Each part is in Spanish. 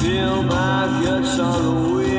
Feel my guts on the wheel.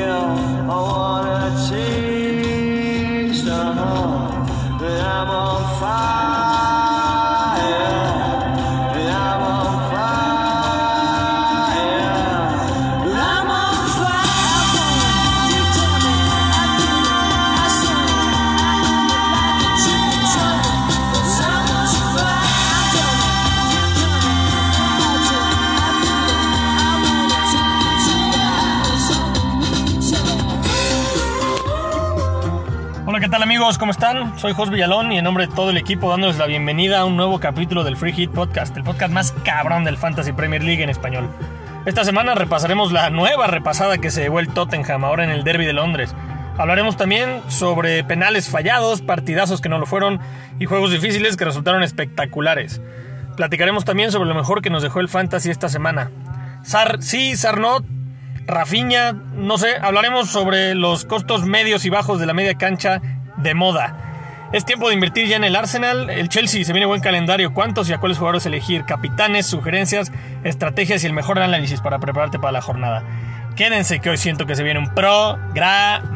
Amigos? ¿Cómo están? Soy Jos Villalón y en nombre de todo el equipo dándoles la bienvenida a un nuevo capítulo del Free Hit Podcast, el podcast más cabrón del Fantasy Premier League en español. Esta semana repasaremos la nueva repasada que se llevó el Tottenham ahora en el Derby de Londres. Hablaremos también sobre penales fallados, partidazos que no lo fueron y juegos difíciles que resultaron espectaculares. Platicaremos también sobre lo mejor que nos dejó el Fantasy esta semana. Sar sí, Sar no, Rafiña, no sé, hablaremos sobre los costos medios y bajos de la media cancha de moda. Es tiempo de invertir ya en el Arsenal, el Chelsea se viene buen calendario, cuántos y a cuáles jugadores elegir, capitanes, sugerencias, estrategias y el mejor análisis para prepararte para la jornada. Quédense que hoy siento que se viene un programa.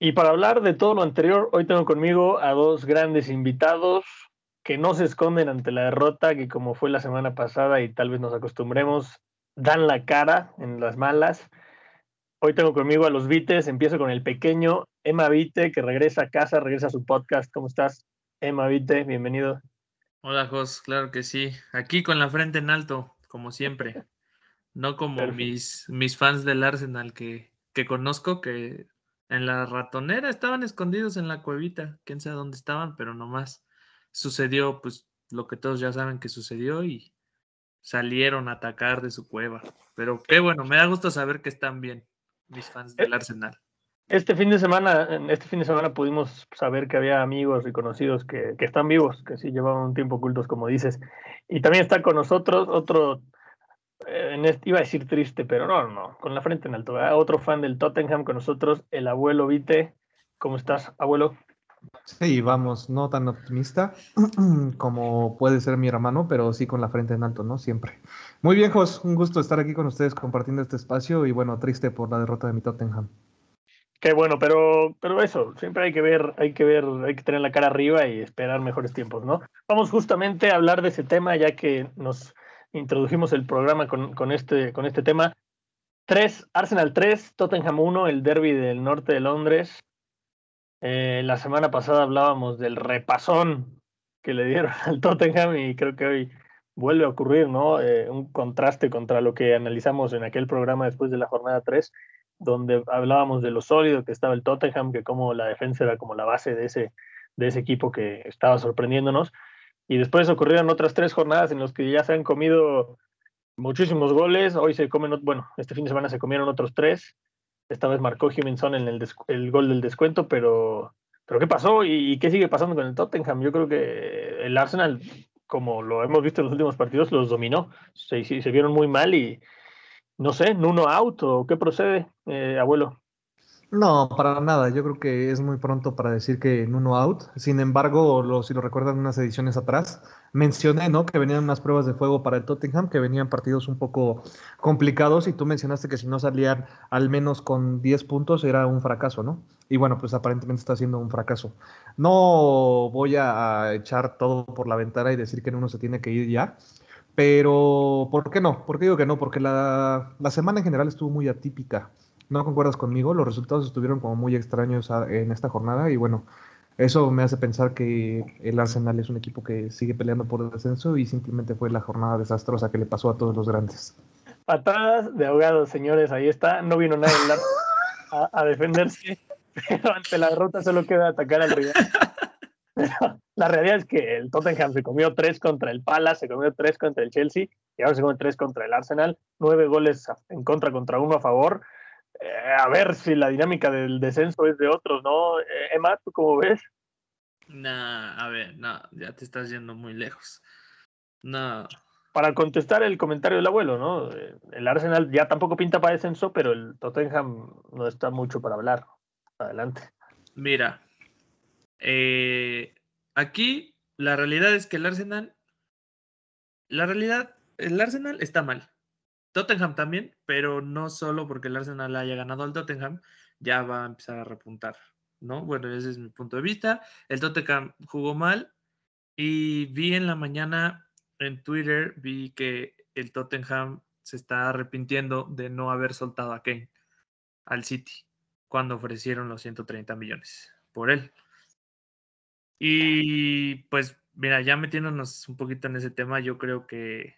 Y para hablar de todo lo anterior, hoy tengo conmigo a dos grandes invitados que no se esconden ante la derrota, que como fue la semana pasada y tal vez nos acostumbremos, dan la cara en las malas. Hoy tengo conmigo a los Vites, empiezo con el pequeño Emma Vite, que regresa a casa, regresa a su podcast. ¿Cómo estás? Emma Vite, bienvenido. Hola, Jos, claro que sí. Aquí con la frente en alto, como siempre. No como Perfecto. mis, mis fans del Arsenal que, que conozco, que en la ratonera estaban escondidos en la cuevita. Quién sabe dónde estaban, pero nomás sucedió pues lo que todos ya saben que sucedió y salieron a atacar de su cueva. Pero qué bueno, me da gusto saber que están bien mis fans del Arsenal. Este fin de semana, este fin de semana pudimos saber que había amigos y conocidos que, que están vivos, que sí llevaban un tiempo ocultos, como dices. Y también está con nosotros otro, eh, en este- iba a decir triste, pero no, no, con la frente en alto. ¿verdad? Otro fan del Tottenham con nosotros, el abuelo Vite. ¿Cómo estás, abuelo? Sí, vamos, no tan optimista como puede ser mi hermano, pero sí con la frente en alto, ¿no? Siempre. Muy bien, Jos, un gusto estar aquí con ustedes compartiendo este espacio y bueno, triste por la derrota de mi Tottenham. Qué bueno, pero, pero eso, siempre hay que ver, hay que ver, hay que tener la cara arriba y esperar mejores tiempos, ¿no? Vamos justamente a hablar de ese tema, ya que nos introdujimos el programa con, con este, con este tema. 3, Arsenal 3, Tottenham 1, el derby del norte de Londres. Eh, la semana pasada hablábamos del repasón que le dieron al Tottenham y creo que hoy vuelve a ocurrir, ¿no? Eh, un contraste contra lo que analizamos en aquel programa después de la jornada 3 donde hablábamos de lo sólido que estaba el Tottenham, que como la defensa era como la base de ese, de ese equipo que estaba sorprendiéndonos. Y después ocurrieron otras tres jornadas en las que ya se han comido muchísimos goles. Hoy se comen, bueno, este fin de semana se comieron otros tres. Esta vez marcó Jiminson en el, el gol del descuento, pero, pero ¿qué pasó? ¿Y, y qué sigue pasando con el Tottenham? Yo creo que el Arsenal, como lo hemos visto en los últimos partidos, los dominó. Se, se se vieron muy mal y, no sé, Nuno out o qué procede, eh, abuelo. No, para nada, yo creo que es muy pronto para decir que en uno out. Sin embargo, lo- si lo recuerdan unas ediciones atrás, mencioné, ¿no? Que venían unas pruebas de fuego para el Tottenham, que venían partidos un poco complicados y tú mencionaste que si no salían al menos con 10 puntos era un fracaso, ¿no? Y bueno, pues aparentemente está siendo un fracaso. No voy a echar todo por la ventana y decir que uno se tiene que ir ya, pero ¿por qué no? ¿Por qué digo que no? Porque la, la semana en general estuvo muy atípica. ¿No concuerdas conmigo? Los resultados estuvieron como muy extraños a- en esta jornada y bueno, eso me hace pensar que el Arsenal es un equipo que sigue peleando por el descenso y simplemente fue la jornada desastrosa que le pasó a todos los grandes. Patadas de ahogados, señores, ahí está. No vino nadie a, a defenderse, pero ante la derrota solo queda atacar al rival. La realidad es que el Tottenham se comió tres contra el Palace, se comió tres contra el Chelsea y ahora se come tres contra el Arsenal. Nueve goles en contra contra uno a favor. Eh, a ver si la dinámica del descenso es de otros, ¿no? Eh, Emma, ¿tú cómo ves? Nah, a ver, no, ya te estás yendo muy lejos. No, Para contestar el comentario del abuelo, ¿no? Eh, El Arsenal ya tampoco pinta para descenso, pero el Tottenham no está mucho para hablar. Adelante. mira, eh, aquí la realidad es que el Arsenal, la realidad, el Arsenal está mal. Tottenham también, pero no solo porque el Arsenal haya ganado al Tottenham, ya va a empezar a repuntar, ¿no? Bueno, ese es mi punto de vista. El Tottenham jugó mal y vi en la mañana en Twitter, vi que el Tottenham se está arrepintiendo de no haber soltado a Kane al City cuando ofrecieron los 130 millones por él. Y pues, mira, ya metiéndonos un poquito en ese tema, yo creo que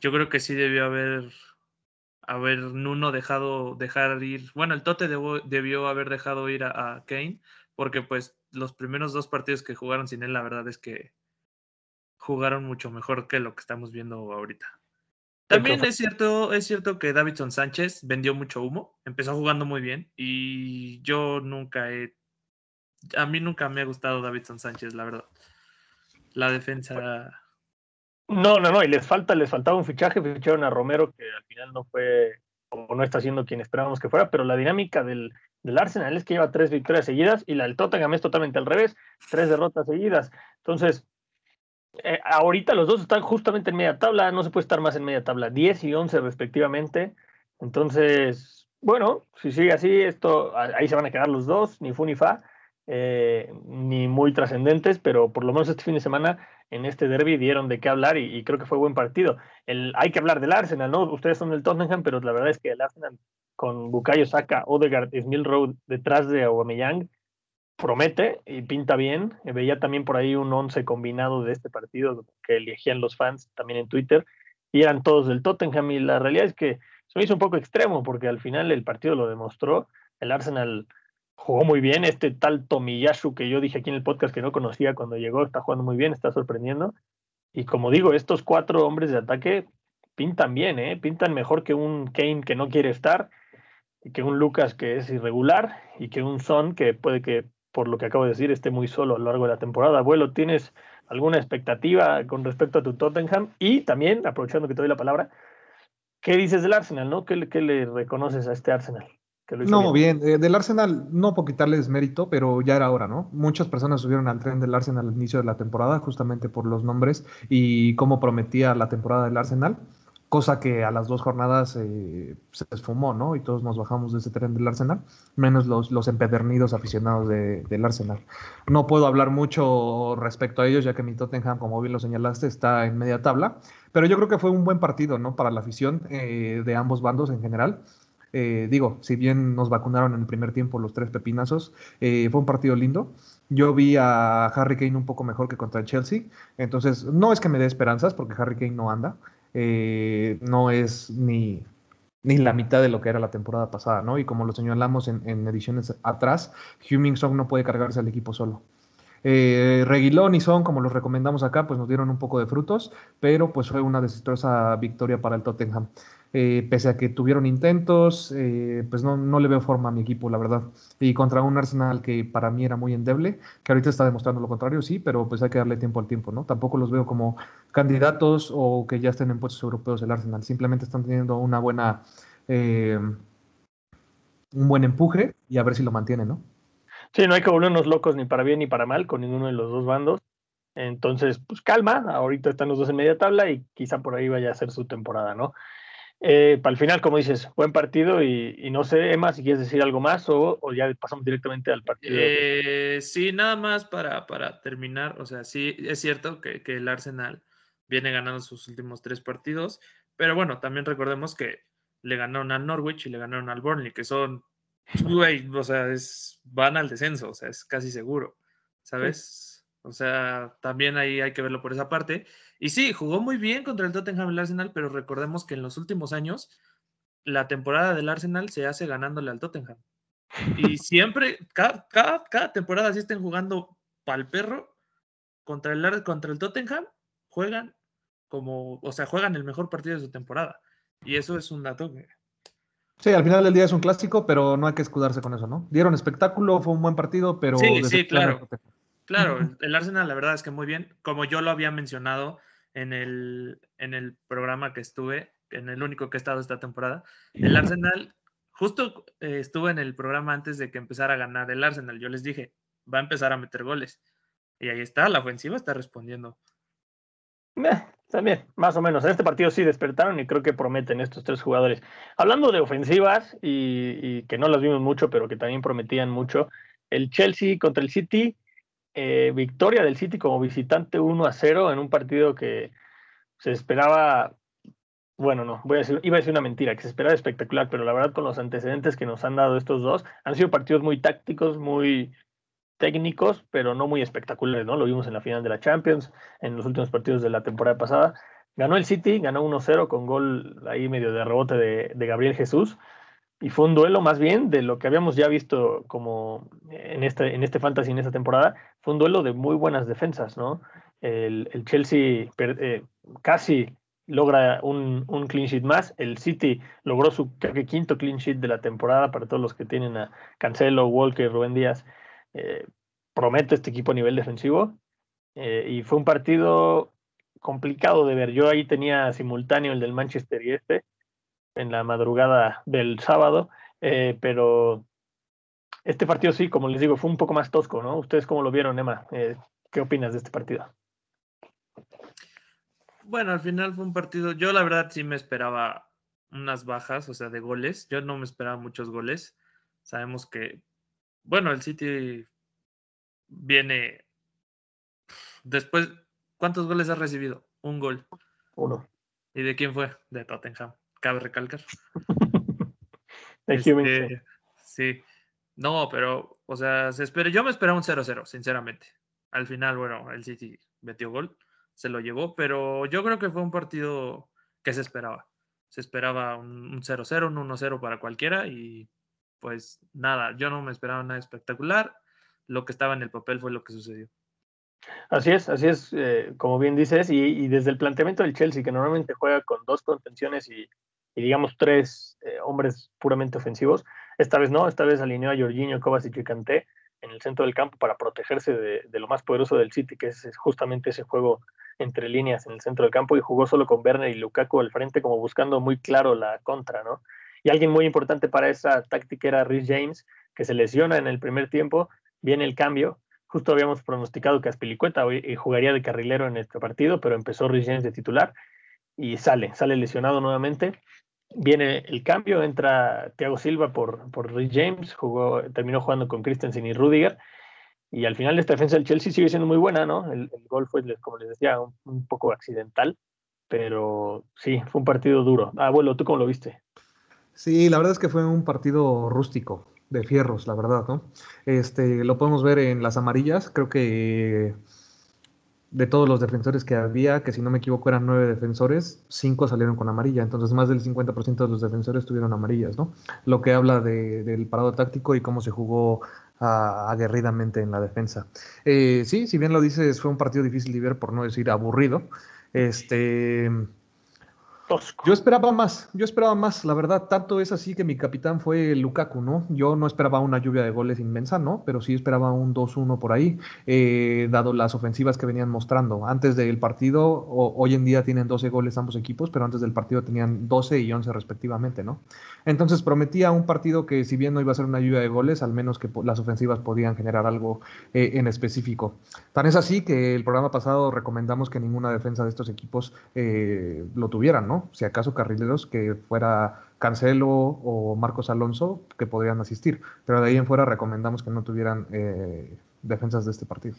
yo creo que sí debió haber haber Nuno dejado dejar ir, bueno, el Tote debo- debió haber dejado ir a, a Kane, porque pues los primeros dos partidos que jugaron sin él, la verdad es que jugaron mucho mejor que lo que estamos viendo ahorita. También es cierto, es cierto que Davidson Sánchez vendió mucho humo, empezó jugando muy bien y yo nunca he, a mí nunca me ha gustado Davidson Sánchez, la verdad. La defensa, No, no, no, y les falta, les faltaba un fichaje, ficharon a Romero, que al final no fue, o no está siendo quien esperábamos que fuera, pero la dinámica del, del Arsenal es que lleva tres victorias seguidas y la del Tottenham es totalmente al revés, tres derrotas seguidas. Entonces, eh, ahorita los dos están justamente en media tabla, no se puede estar más en media tabla, 10 y 11 respectivamente. Entonces, bueno, si sigue así, esto, ahí se van a quedar los dos, ni fu ni fa, eh, ni muy trascendentes, pero por lo menos este fin de semana en este derby dieron de qué hablar y, creo que fue buen partido. El, hay que hablar del Arsenal, ¿no? Ustedes son del Tottenham, pero la verdad es que el Arsenal con Bukayo Saka, Odegaard y Smith Road detrás de Aubameyang promete y pinta bien. Eh, Veía también por ahí un once combinado de este partido que elegían los fans también en Twitter y eran todos del Tottenham y la realidad es que se me hizo un poco extremo porque al final el partido lo demostró. El Arsenal jugó muy bien. Este tal Tomiyasu que yo dije aquí en el podcast que no conocía cuando llegó, está jugando muy bien, está sorprendiendo. Y como digo, estos cuatro hombres de ataque pintan bien, ¿eh? pintan mejor que un Kane que no quiere estar, y que un Lucas que es irregular y que un Son que puede que, por lo que acabo de decir, esté muy solo a lo largo de la temporada. Abuelo, ¿tienes alguna expectativa con respecto a tu Tottenham? Y también, aprovechando que te doy la palabra, ¿qué dices del Arsenal? ¿no? ¿Qué, qué le reconoces a este Arsenal? Que lo hizo No, bien, eh, del Arsenal no por quitarles mérito, pero ya era hora, ¿no? Muchas personas subieron al tren del Arsenal al inicio de la temporada, justamente por los nombres y cómo prometía la temporada del Arsenal, cosa que a las dos jornadas eh, se esfumó, ¿no? Y todos nos bajamos de ese tren del Arsenal, menos los, los empedernidos aficionados de- del Arsenal. No puedo hablar mucho respecto a ellos, ya que mi Tottenham, como bien lo señalaste, está en media tabla, pero yo creo que fue un buen partido, ¿no? Para la afición eh, de ambos bandos en general. Eh, digo, si bien nos vacunaron en el primer tiempo los tres pepinazos, eh, fue un partido lindo. Yo vi a Harry Kane un poco mejor que contra el Chelsea, entonces no es que me dé esperanzas porque Harry Kane no anda, eh, no es ni, ni la mitad de lo que era la temporada pasada, ¿no? Y como lo señalamos en, en ediciones atrás, Heung-Min Song no puede cargarse al equipo solo. Eh, Reguilón y Son, como los recomendamos acá, pues nos dieron un poco de frutos, pero pues fue una desastrosa victoria para el Tottenham. Eh, pese a que tuvieron intentos, eh, pues no, no le veo forma a mi equipo, la verdad. Y contra un Arsenal que para mí era muy endeble, que ahorita está demostrando lo contrario, sí, pero pues hay que darle tiempo al tiempo, ¿no? Tampoco los veo como candidatos o que ya estén en puestos europeos el Arsenal, simplemente están teniendo una buena, eh, un buen empuje y a ver si lo mantienen, ¿no? Sí, no hay que volvernos locos ni para bien ni para mal con ninguno de los dos bandos. Entonces, pues calma, ahorita están los dos en media tabla y quizá por ahí vaya a ser su temporada, ¿no? Eh, para el final, como dices, buen partido y, y no sé, Emma, si quieres decir algo más o, o ya pasamos directamente al partido. Eh, sí, nada más para, para terminar. O sea, sí, es cierto que, que el Arsenal viene ganando sus últimos tres partidos, pero bueno, también recordemos que le ganaron al Norwich y le ganaron al Burnley, que son, güey, o sea, es, van al descenso, o sea, es casi seguro, ¿sabes? O sea, también ahí hay que verlo por esa parte. Y sí, jugó muy bien contra el Tottenham el Arsenal, pero recordemos que en los últimos años la temporada del Arsenal se hace ganándole al Tottenham. Y siempre, cada, cada, cada temporada sí estén jugando pal perro, contra el, contra el Tottenham, juegan como, o sea, juegan el mejor partido de su temporada. Y eso es un dato que Sí, al final del día es un clásico, pero no hay que escudarse con eso, ¿no? Dieron espectáculo, fue un buen partido, pero... Sí, sí, claro. Claro, el Arsenal la verdad es que muy bien, como yo lo había mencionado en el, en el programa que estuve, en el único que he estado esta temporada, el Arsenal, justo eh, estuve en el programa antes de que empezara a ganar el Arsenal, yo les dije, va a empezar a meter goles. Y ahí está, la ofensiva está respondiendo. Eh, también, más o menos. En este partido sí despertaron y creo que prometen estos tres jugadores. Hablando de ofensivas y, y que no las vimos mucho, pero que también prometían mucho, el Chelsea contra el City, eh, victoria del City como visitante 1 a 0 en un partido que se esperaba, bueno, no, voy a decir, iba a decir una mentira, que se esperaba espectacular, pero la verdad con los antecedentes que nos han dado estos dos, han sido partidos muy tácticos, muy técnicos, pero no muy espectaculares, ¿no? Lo vimos en la final de la Champions, en los últimos partidos de la temporada pasada. Ganó el City, ganó 1-0 con gol ahí medio de rebote de, de Gabriel Jesús. Y fue un duelo más bien de lo que habíamos ya visto como en este, en este fantasy en esta temporada. Fue un duelo de muy buenas defensas, ¿no? El, el Chelsea eh, casi logra un, un clean sheet más. El City logró su creo que quinto clean sheet de la temporada para todos los que tienen a Cancelo, Walker, Rubén Díaz. Eh, promete este equipo a nivel defensivo. Eh, y fue un partido complicado de ver. Yo ahí tenía simultáneo el del Manchester y este en la madrugada del sábado, eh, pero este partido sí, como les digo, fue un poco más tosco, ¿no? ¿Ustedes cómo lo vieron, Emma? Eh, ¿Qué opinas de este partido? Bueno, al final fue un partido, yo la verdad sí me esperaba unas bajas, o sea, de goles. Yo no me esperaba muchos goles. Sabemos que, bueno, el City viene después, ¿cuántos goles ha recibido? Un gol. Uno. ¿Y de quién fue? De Tottenham. Cabe recalcar. Este, sí. No, pero, o sea, se espera, yo me esperaba un 0-0, sinceramente. Al final, bueno, el City metió gol, se lo llevó, pero yo creo que fue un partido que se esperaba. Se esperaba un un 0-0, un 1-0 para cualquiera y pues nada, yo no me esperaba nada espectacular. Lo que estaba en el papel fue lo que sucedió. Así es, así es, eh, como bien dices, y, y desde el planteamiento del Chelsea, que normalmente juega con dos contenciones y, y digamos tres eh, hombres puramente ofensivos, esta vez no, esta vez alineó a Jorginho, Kovacic y Kanté en el centro del campo para protegerse de, de lo más poderoso del City, que es, justamente ese juego entre líneas en el centro del campo, y jugó solo con Werner y Lukaku al frente, como buscando muy claro la contra, ¿no? Y alguien muy importante para esa táctica era Rhys James, que se lesiona en el primer tiempo, viene el cambio, justo habíamos pronosticado que Aspilicueta eh, jugaría de carrilero en este partido, pero empezó Rhys James de titular y sale, sale lesionado nuevamente. Viene el cambio, entra Thiago Silva por, por Rhys James, jugó, terminó jugando con Christensen y Rudiger. Y al final esta defensa del Chelsea sigue siendo muy buena, ¿no? El, gol fue, como les decía, un, un poco accidental, pero sí, fue un partido duro. Abuelo, ¿tú cómo lo viste? Sí, la verdad es que fue un partido rústico, de fierros, la verdad, ¿no? Este, lo podemos ver en las amarillas, creo que de todos los defensores que había, que si no me equivoco eran nueve defensores, cinco salieron con amarilla, entonces más del 50% de los defensores tuvieron amarillas, ¿no? Lo que habla de- del parado táctico y cómo se jugó ah, aguerridamente en la defensa. Eh, sí, si bien lo dices, fue un partido difícil de ver, por no decir aburrido. Este, Yo esperaba más, yo esperaba más, la verdad, tanto es así que mi capitán fue Lukaku, ¿no? Yo no esperaba una lluvia de goles inmensa, ¿no? Pero sí esperaba un 2-1 por ahí, eh, dado las ofensivas que venían mostrando. Antes del partido, hoy en día tienen 12 goles ambos equipos, pero antes del partido tenían 12 y 11 respectivamente, ¿no? Entonces prometía un partido que si bien no iba a ser una lluvia de goles, al menos que las ofensivas podían generar algo eh, en específico. Tan es así que el programa pasado recomendamos que ninguna defensa de estos equipos eh, lo tuvieran, ¿no? Si acaso carrileros que fuera Cancelo o Marcos Alonso que podrían asistir, pero de ahí en fuera recomendamos que no tuvieran eh, defensas de este partido.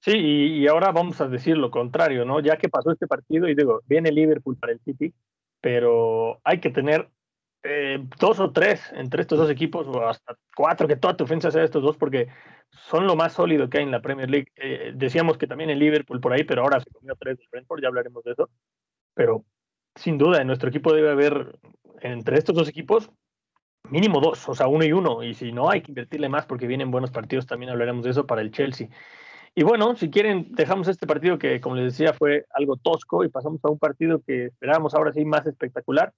Sí, y, ahora vamos a decir lo contrario, ¿no? Ya que pasó este partido, y digo, viene Liverpool para el City, pero hay que tener eh, dos o tres entre estos dos equipos, o hasta cuatro, que toda tu ofensa sea estos dos, porque son lo más sólido que hay en la Premier League. Eh, decíamos que también el Liverpool por ahí, pero ahora se comió tres del Brentford, ya hablaremos de eso. Pero sin duda, en nuestro equipo debe haber, entre estos dos equipos, mínimo dos, o sea, uno y uno. Y si no, hay que invertirle más porque vienen buenos partidos, también hablaremos de eso para el Chelsea. Y bueno, si quieren, dejamos este partido que, como les decía, fue algo tosco y pasamos a un partido que esperábamos ahora sí más espectacular.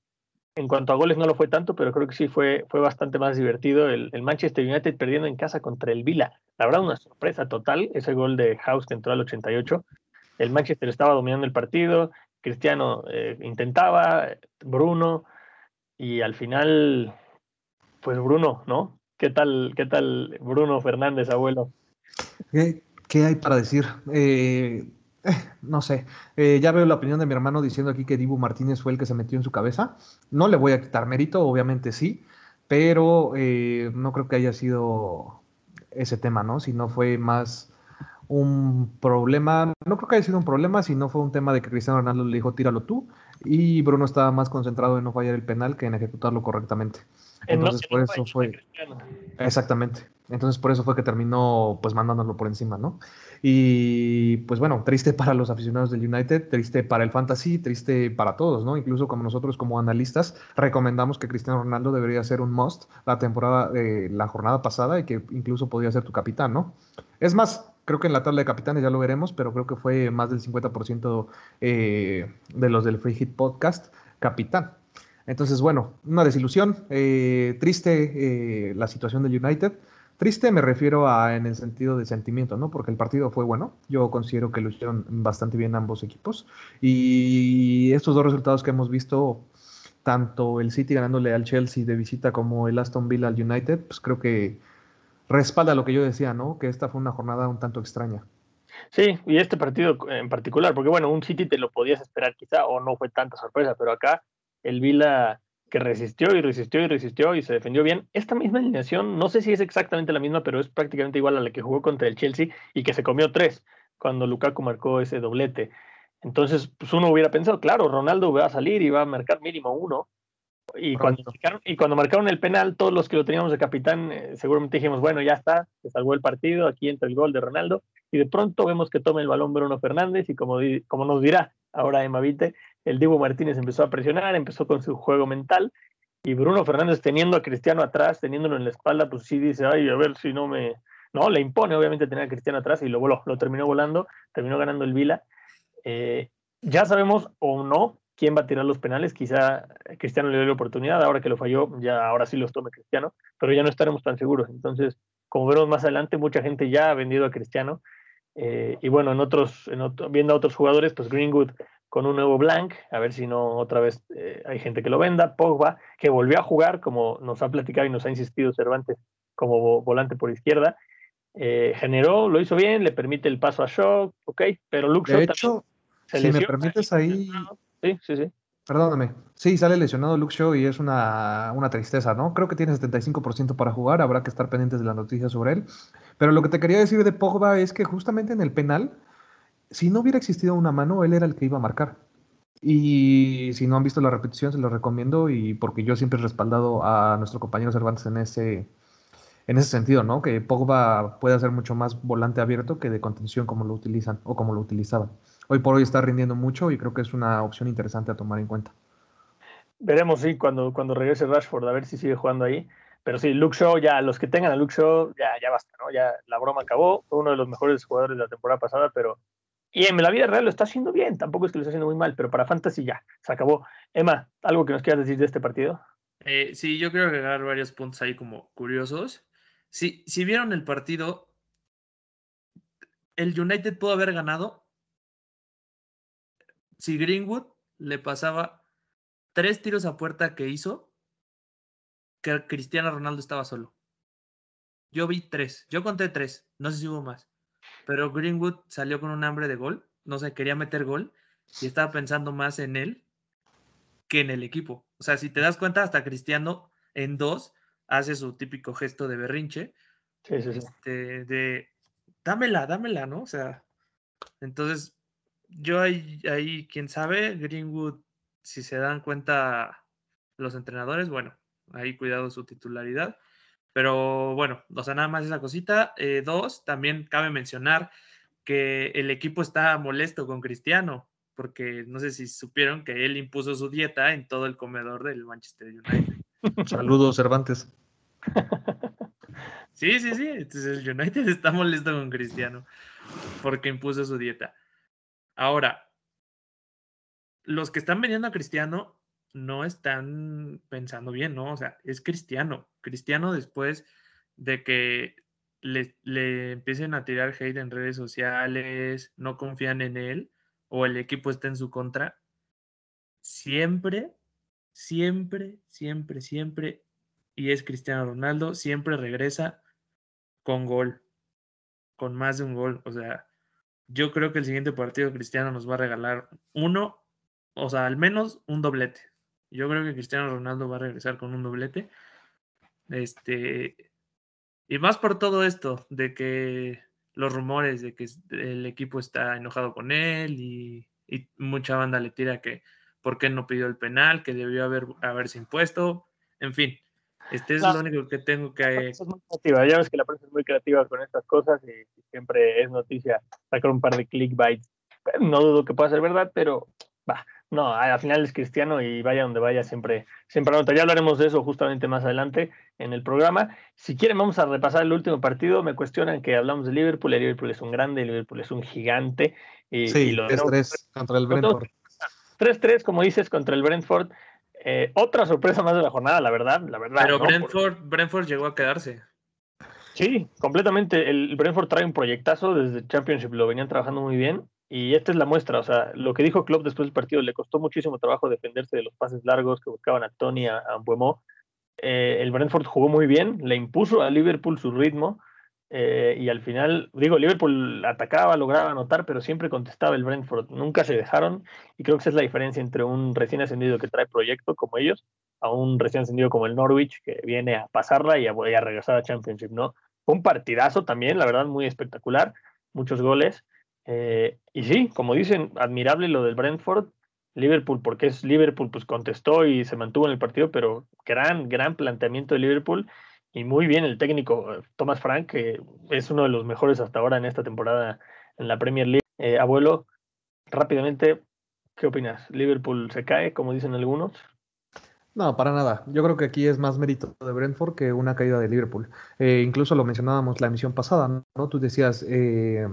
En cuanto a goles no lo fue tanto, pero creo que sí fue, fue bastante más divertido el, Manchester United perdiendo en casa contra el Vila. La verdad, una sorpresa total, ese gol de House que entró al 88. El Manchester estaba dominando el partido, Cristiano eh, intentaba, Bruno, y al final, pues Bruno, ¿no? ¿Qué tal, qué tal Bruno Fernández, abuelo? ¿Qué, hay para decir? Eh, eh, no sé, ya veo la opinión de mi hermano diciendo aquí que Dibu Martínez fue el que se metió en su cabeza. No le voy a quitar mérito, obviamente sí, pero no creo que haya sido ese tema, ¿no? Si no fue más un problema, no creo que haya sido un problema, si no fue un tema de que Cristiano Ronaldo le dijo tíralo tú y Bruno estaba más concentrado en no fallar el penal que en ejecutarlo correctamente. En no- Entonces en por no eso fue... Exactamente. Entonces por eso fue que terminó pues mandándolo por encima, ¿no? Y pues bueno, triste para los aficionados del United, triste para el fantasy, triste para todos, ¿no? Incluso como nosotros como analistas recomendamos que Cristiano Ronaldo debería ser un must la temporada, eh, la jornada pasada y que incluso podría ser tu capitán, ¿no? Es más, creo que en la tabla de capitanes ya lo veremos, pero creo que fue más del 50% eh, de los del Free Hit Podcast capitán. Entonces, bueno, una desilusión, eh, triste eh, la situación del United. Triste me refiero a en el sentido de sentimiento, ¿no? Porque el partido fue bueno. Yo considero que lo hicieron bastante bien ambos equipos. Y estos dos resultados que hemos visto, tanto el City ganándole al Chelsea de visita como el Aston Villa al United, pues creo que respalda lo que yo decía, ¿no? Que esta fue una jornada un tanto extraña. Sí, y este partido en particular, porque bueno, un City te lo podías esperar quizá, o no fue tanta sorpresa, pero acá el Vila que resistió y resistió y resistió y se defendió bien. Esta misma alineación, no sé si es exactamente la misma, pero es prácticamente igual a la que jugó contra el Chelsea y que se comió tres cuando Lukaku marcó ese doblete. Entonces, pues uno hubiera pensado, claro, Ronaldo va a salir y va a marcar mínimo uno. Y cuando, marcaron, y cuando marcaron el penal, todos los que lo teníamos de capitán, eh, seguramente dijimos, bueno, ya está, se salvó el partido, aquí entra el gol de Ronaldo. Y de pronto vemos que toma el balón Bruno Fernández y como, di- como nos dirá ahora Emma Vite, el Dibu Martínez empezó a presionar, empezó con su juego mental y Bruno Fernández teniendo a Cristiano atrás, teniéndolo en la espalda, pues sí dice, ay, a ver si no me... No, le impone obviamente tener a Cristiano atrás y lo voló, lo terminó volando, terminó ganando el Vila. Eh, ya sabemos o no quién va a tirar los penales, quizá Cristiano le dio la oportunidad, ahora que lo falló, ya ahora sí los tome Cristiano, pero ya no estaremos tan seguros. Entonces, como veremos más adelante, mucha gente ya ha vendido a Cristiano. Eh, y bueno, en otros, en otro- viendo a otros jugadores, pues Greenwood con un nuevo blank, a ver si no otra vez eh, hay gente que lo venda. Pogba, que volvió a jugar, como nos ha platicado y nos ha insistido Cervantes, como vo- volante por izquierda. Eh, generó, lo hizo bien, le permite el paso a Shaw, ok, pero Luke De hecho, si me permites ahí, Sí, sí, sí. Perdóname. Sí, sale lesionado Luke Shaw y es una, una tristeza, ¿no? Creo que tiene 75% para jugar, habrá que estar pendientes de las noticias sobre él. Pero lo que te quería decir de Pogba es que justamente en el penal, si no hubiera existido una mano, él era el que iba a marcar. Y si no han visto la repetición, se lo recomiendo y porque yo siempre he respaldado a nuestro compañero Cervantes en ese, en ese sentido, ¿no? Que Pogba puede hacer mucho más volante abierto que de contención como lo utilizan o como lo utilizaban. Hoy por hoy está rindiendo mucho y creo que es una opción interesante a tomar en cuenta. Veremos, sí, cuando, cuando regrese Rashford, a ver si sigue jugando ahí. Pero sí, Luke Shaw, ya, los que tengan a Luke Shaw, ya, ya basta, ¿no? Ya la broma acabó. Fue uno de los mejores jugadores de la temporada pasada, pero. Y en la vida real lo está haciendo bien, tampoco es que lo esté haciendo muy mal, pero para Fantasy ya, se acabó. Emma, ¿algo que nos quieras decir de este partido? Eh, sí, yo quiero agregar varios puntos ahí como curiosos. Si, si vieron el partido, el United pudo haber ganado si Greenwood le pasaba tres tiros a puerta que hizo, que Cristiano Ronaldo estaba solo. Yo vi tres, yo conté tres, no sé si hubo más, pero Greenwood salió con un hambre de gol, no sé, quería meter gol y estaba pensando más en él que en el equipo. O sea, si te das cuenta, hasta Cristiano en dos hace su típico gesto de berrinche, Sí, sí, sí. este, de dámela, dámela, ¿no? O sea, entonces yo ahí, ahí, quién sabe, Greenwood, si se dan cuenta los entrenadores, bueno, ahí cuidado su titularidad. Pero bueno, o sea, nada más esa cosita. Eh, dos, también cabe mencionar que el equipo está molesto con Cristiano, porque no sé si supieron que él impuso su dieta en todo el comedor del Manchester United. Saludos, Cervantes. Sí, sí, sí. Entonces el United está molesto con Cristiano. porque impuso su dieta. Ahora, los que están vendiendo a Cristiano no están pensando bien, ¿no? O sea, es Cristiano. Cristiano después de que le, le empiecen a tirar hate en redes sociales, no confían en él o el equipo está en su contra, siempre, siempre, siempre, siempre, y es Cristiano Ronaldo, siempre regresa con gol, con más de un gol. O sea, yo creo que el siguiente partido Cristiano nos va a regalar uno, o sea, al menos un doblete. Yo creo que Cristiano Ronaldo va a regresar con un doblete. Este, y más por todo esto, de que los rumores de que el equipo está enojado con él y, mucha banda le tira que por qué no pidió el penal, que debió haber, haberse impuesto, en fin. Este es Claro. lo único que tengo La que... es muy creativa. Ya ves que la prensa es muy creativa con estas cosas y, y siempre es noticia sacar un par de clickbaits. No dudo que pueda ser verdad, pero va. No, al final es cristiano y vaya donde vaya, siempre, siempre anota. Ya hablaremos de eso justamente más adelante en el programa. Si quieren, vamos a repasar el último partido. Me cuestionan que hablamos de Liverpool. El Liverpool es un grande, el Liverpool es un gigante. Y, y Sí, lo es tenemos- 3 contra el Brentford. 3-3, como dices, contra el Brentford. Eh, otra sorpresa más de la jornada, la verdad. La verdad Pero ¿no? Por- Brentford, Brentford llegó a quedarse. Sí, completamente. El Brentford trae un proyectazo desde Championship, lo venían trabajando muy bien y esta es la muestra. O sea, lo que dijo Klopp después del partido, le costó muchísimo trabajo defenderse de los pases largos que buscaban a Tony, a, a. Eh, el Brentford jugó muy bien, le impuso a Liverpool su ritmo eh, y al final, digo, Liverpool atacaba, lograba anotar, pero siempre contestaba el Brentford. Nunca se dejaron y creo que esa es la diferencia entre un recién ascendido que trae proyecto como ellos a un recién ascendido como el Norwich que viene a pasarla y a, a regresar a Championship, ¿no? Un partidazo también, la verdad, muy espectacular, muchos goles. eh, y sí, como dicen, admirable lo del Brentford. Liverpool, porque es Liverpool, pues contestó y se mantuvo en el partido, pero gran, gran planteamiento de Liverpool y muy bien el técnico eh, Thomas Frank, que es uno de los mejores hasta ahora en esta temporada en la Premier League. Eh, abuelo, rápidamente, ¿qué opinas? ¿Liverpool se cae, como dicen algunos? No, para nada. Yo creo que aquí es más mérito de Brentford que una caída de Liverpool. Eh, incluso lo mencionábamos la emisión pasada, ¿no? Tú decías, eh,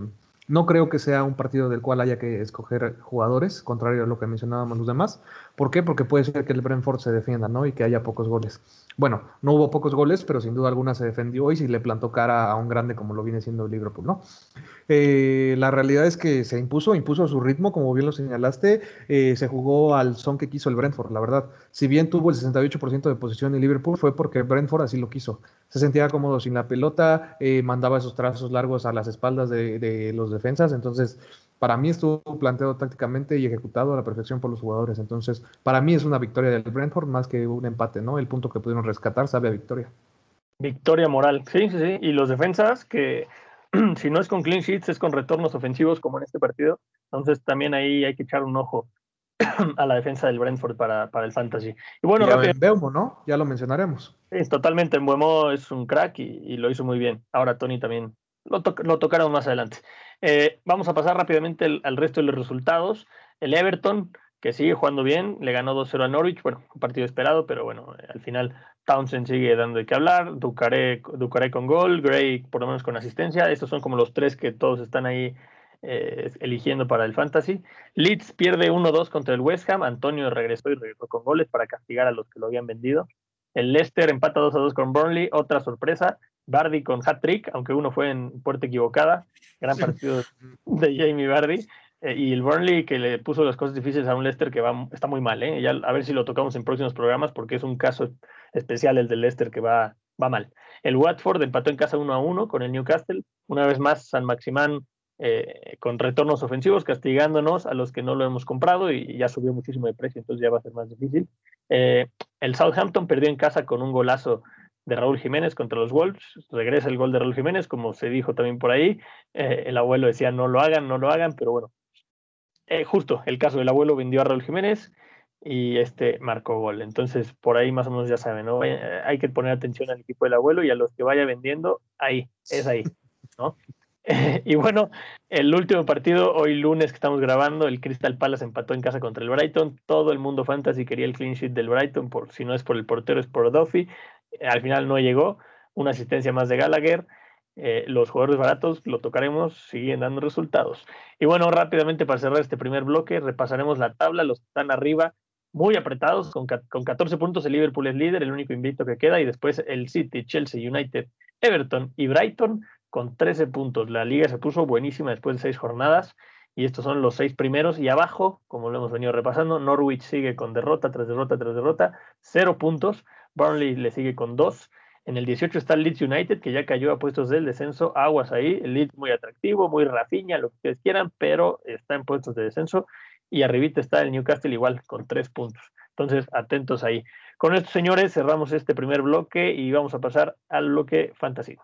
no creo que sea un partido del cual haya que escoger jugadores, contrario a lo que mencionábamos los demás. ¿Por qué? Porque puede ser que el Brentford se defienda, ¿no? Y que haya pocos goles. Bueno, no hubo pocos goles, pero sin duda alguna se defendió y sí le plantó cara a un grande como lo viene siendo el Liverpool, ¿no? Eh, la realidad es que se impuso, impuso a su ritmo, como bien lo señalaste, eh, se jugó al son que quiso el Brentford, la verdad. Si bien tuvo el 68% de posición en Liverpool, fue porque Brentford así lo quiso. Se sentía cómodo sin la pelota, eh, mandaba esos trazos largos a las espaldas de los defensas, entonces para mí estuvo planteado tácticamente y ejecutado a la perfección por los jugadores. Entonces, para mí es una victoria del Brentford más que un empate, ¿no? El punto que pudieron rescatar sabe a victoria. Victoria moral, sí, sí, sí. Y los defensas que si no es con clean sheets, es con retornos ofensivos como en este partido. Entonces también ahí hay que echar un ojo a la defensa del Brentford para, para el fantasy. Y bueno, y a rápido, Mbeumo, ¿no? Ya lo mencionaremos. sí, totalmente, Mbuemo es un crack y, y lo hizo muy bien. Ahora Tony también lo, to- lo tocaron más adelante. Eh, vamos a pasar rápidamente al, resto de los resultados. El Everton, que sigue jugando bien, le ganó 2-0 a Norwich. Bueno, un partido esperado, pero bueno, eh, al final Townsend sigue dando de qué hablar. Ducaré, Ducaré con gol, Gray por lo menos con asistencia. Estos son como los tres que todos están ahí eh, eligiendo para el fantasy. Leeds pierde 1-2 contra el West Ham. Antonio regresó y regresó con goles para castigar a los que lo habían vendido. El Leicester empata 2-2 con Burnley. Otra sorpresa. Bardi con hat-trick, aunque uno fue en puerta equivocada. Gran partido de Jamie Bardi. Eh, y el Burnley que le puso las cosas difíciles a un Leicester que va, está muy mal. ¿eh? Ya, a ver si lo tocamos en próximos programas porque es un caso especial el del Leicester que va, va mal. El Watford empató en casa 1 a 1 con el Newcastle. Una vez más, San Maximán eh, con retornos ofensivos, castigándonos a los que no lo hemos comprado y, ya subió muchísimo de precio, entonces ya va a ser más difícil. Eh, el Southampton perdió en casa con un golazo de Raúl Jiménez contra los Wolves. Regresa el gol de Raúl Jiménez, como se dijo también por ahí. Eh, el abuelo decía no lo hagan, no lo hagan, pero bueno. Justo el caso del abuelo vendió a Raúl Jiménez y este marcó gol. Entonces, por ahí más o menos ya saben, ¿no? Hay que poner atención al equipo del abuelo y a los que vaya vendiendo, ahí, es ahí, ¿no? y bueno, el último partido, hoy lunes que estamos grabando, el Crystal Palace empató en casa contra el Brighton. Todo el mundo fantasy quería el clean sheet del Brighton, por, si no es por el portero, es por Duffy. Al final no llegó. Una asistencia más de Gallagher. eh, los jugadores baratos, lo tocaremos, siguen dando resultados. Y bueno, rápidamente para cerrar este primer bloque, repasaremos la tabla, los que están arriba, muy apretados, con, con 14 puntos el Liverpool es líder, el único invicto que queda, y después el City, Chelsea, United, Everton y Brighton con 13 puntos. La liga se puso buenísima después de seis jornadas, y estos son los seis primeros, y abajo, como lo hemos venido repasando, Norwich sigue con derrota tras derrota tras derrota, cero puntos, Burnley le sigue con dos, en el 18 está Leeds United, que ya cayó a puestos del descenso. Aguas ahí. El Leeds muy atractivo, muy rafiña, lo que ustedes quieran, pero está en puestos de descenso. Y arribita está el Newcastle igual, con tres puntos. Entonces, atentos ahí. Con esto, señores, cerramos este primer bloque y vamos a pasar al bloque fantasy.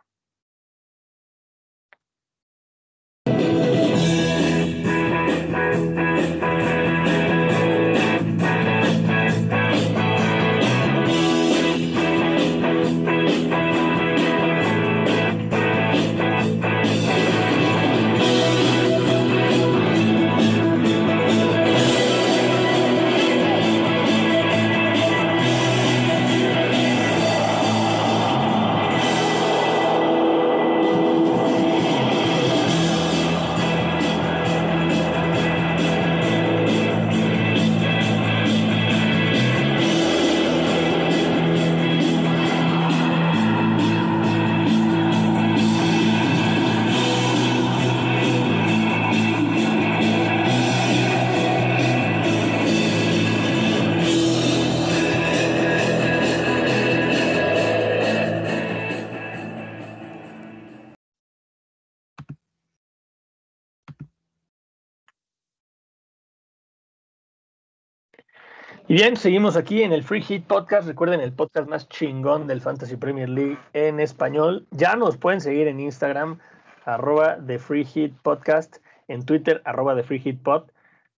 Y bien, seguimos aquí en el Free Hit Podcast. Recuerden el podcast más chingón del Fantasy Premier League en español. Ya nos pueden seguir en Instagram, arroba The Free Hit Podcast, en Twitter, arroba The Free Hit Pod.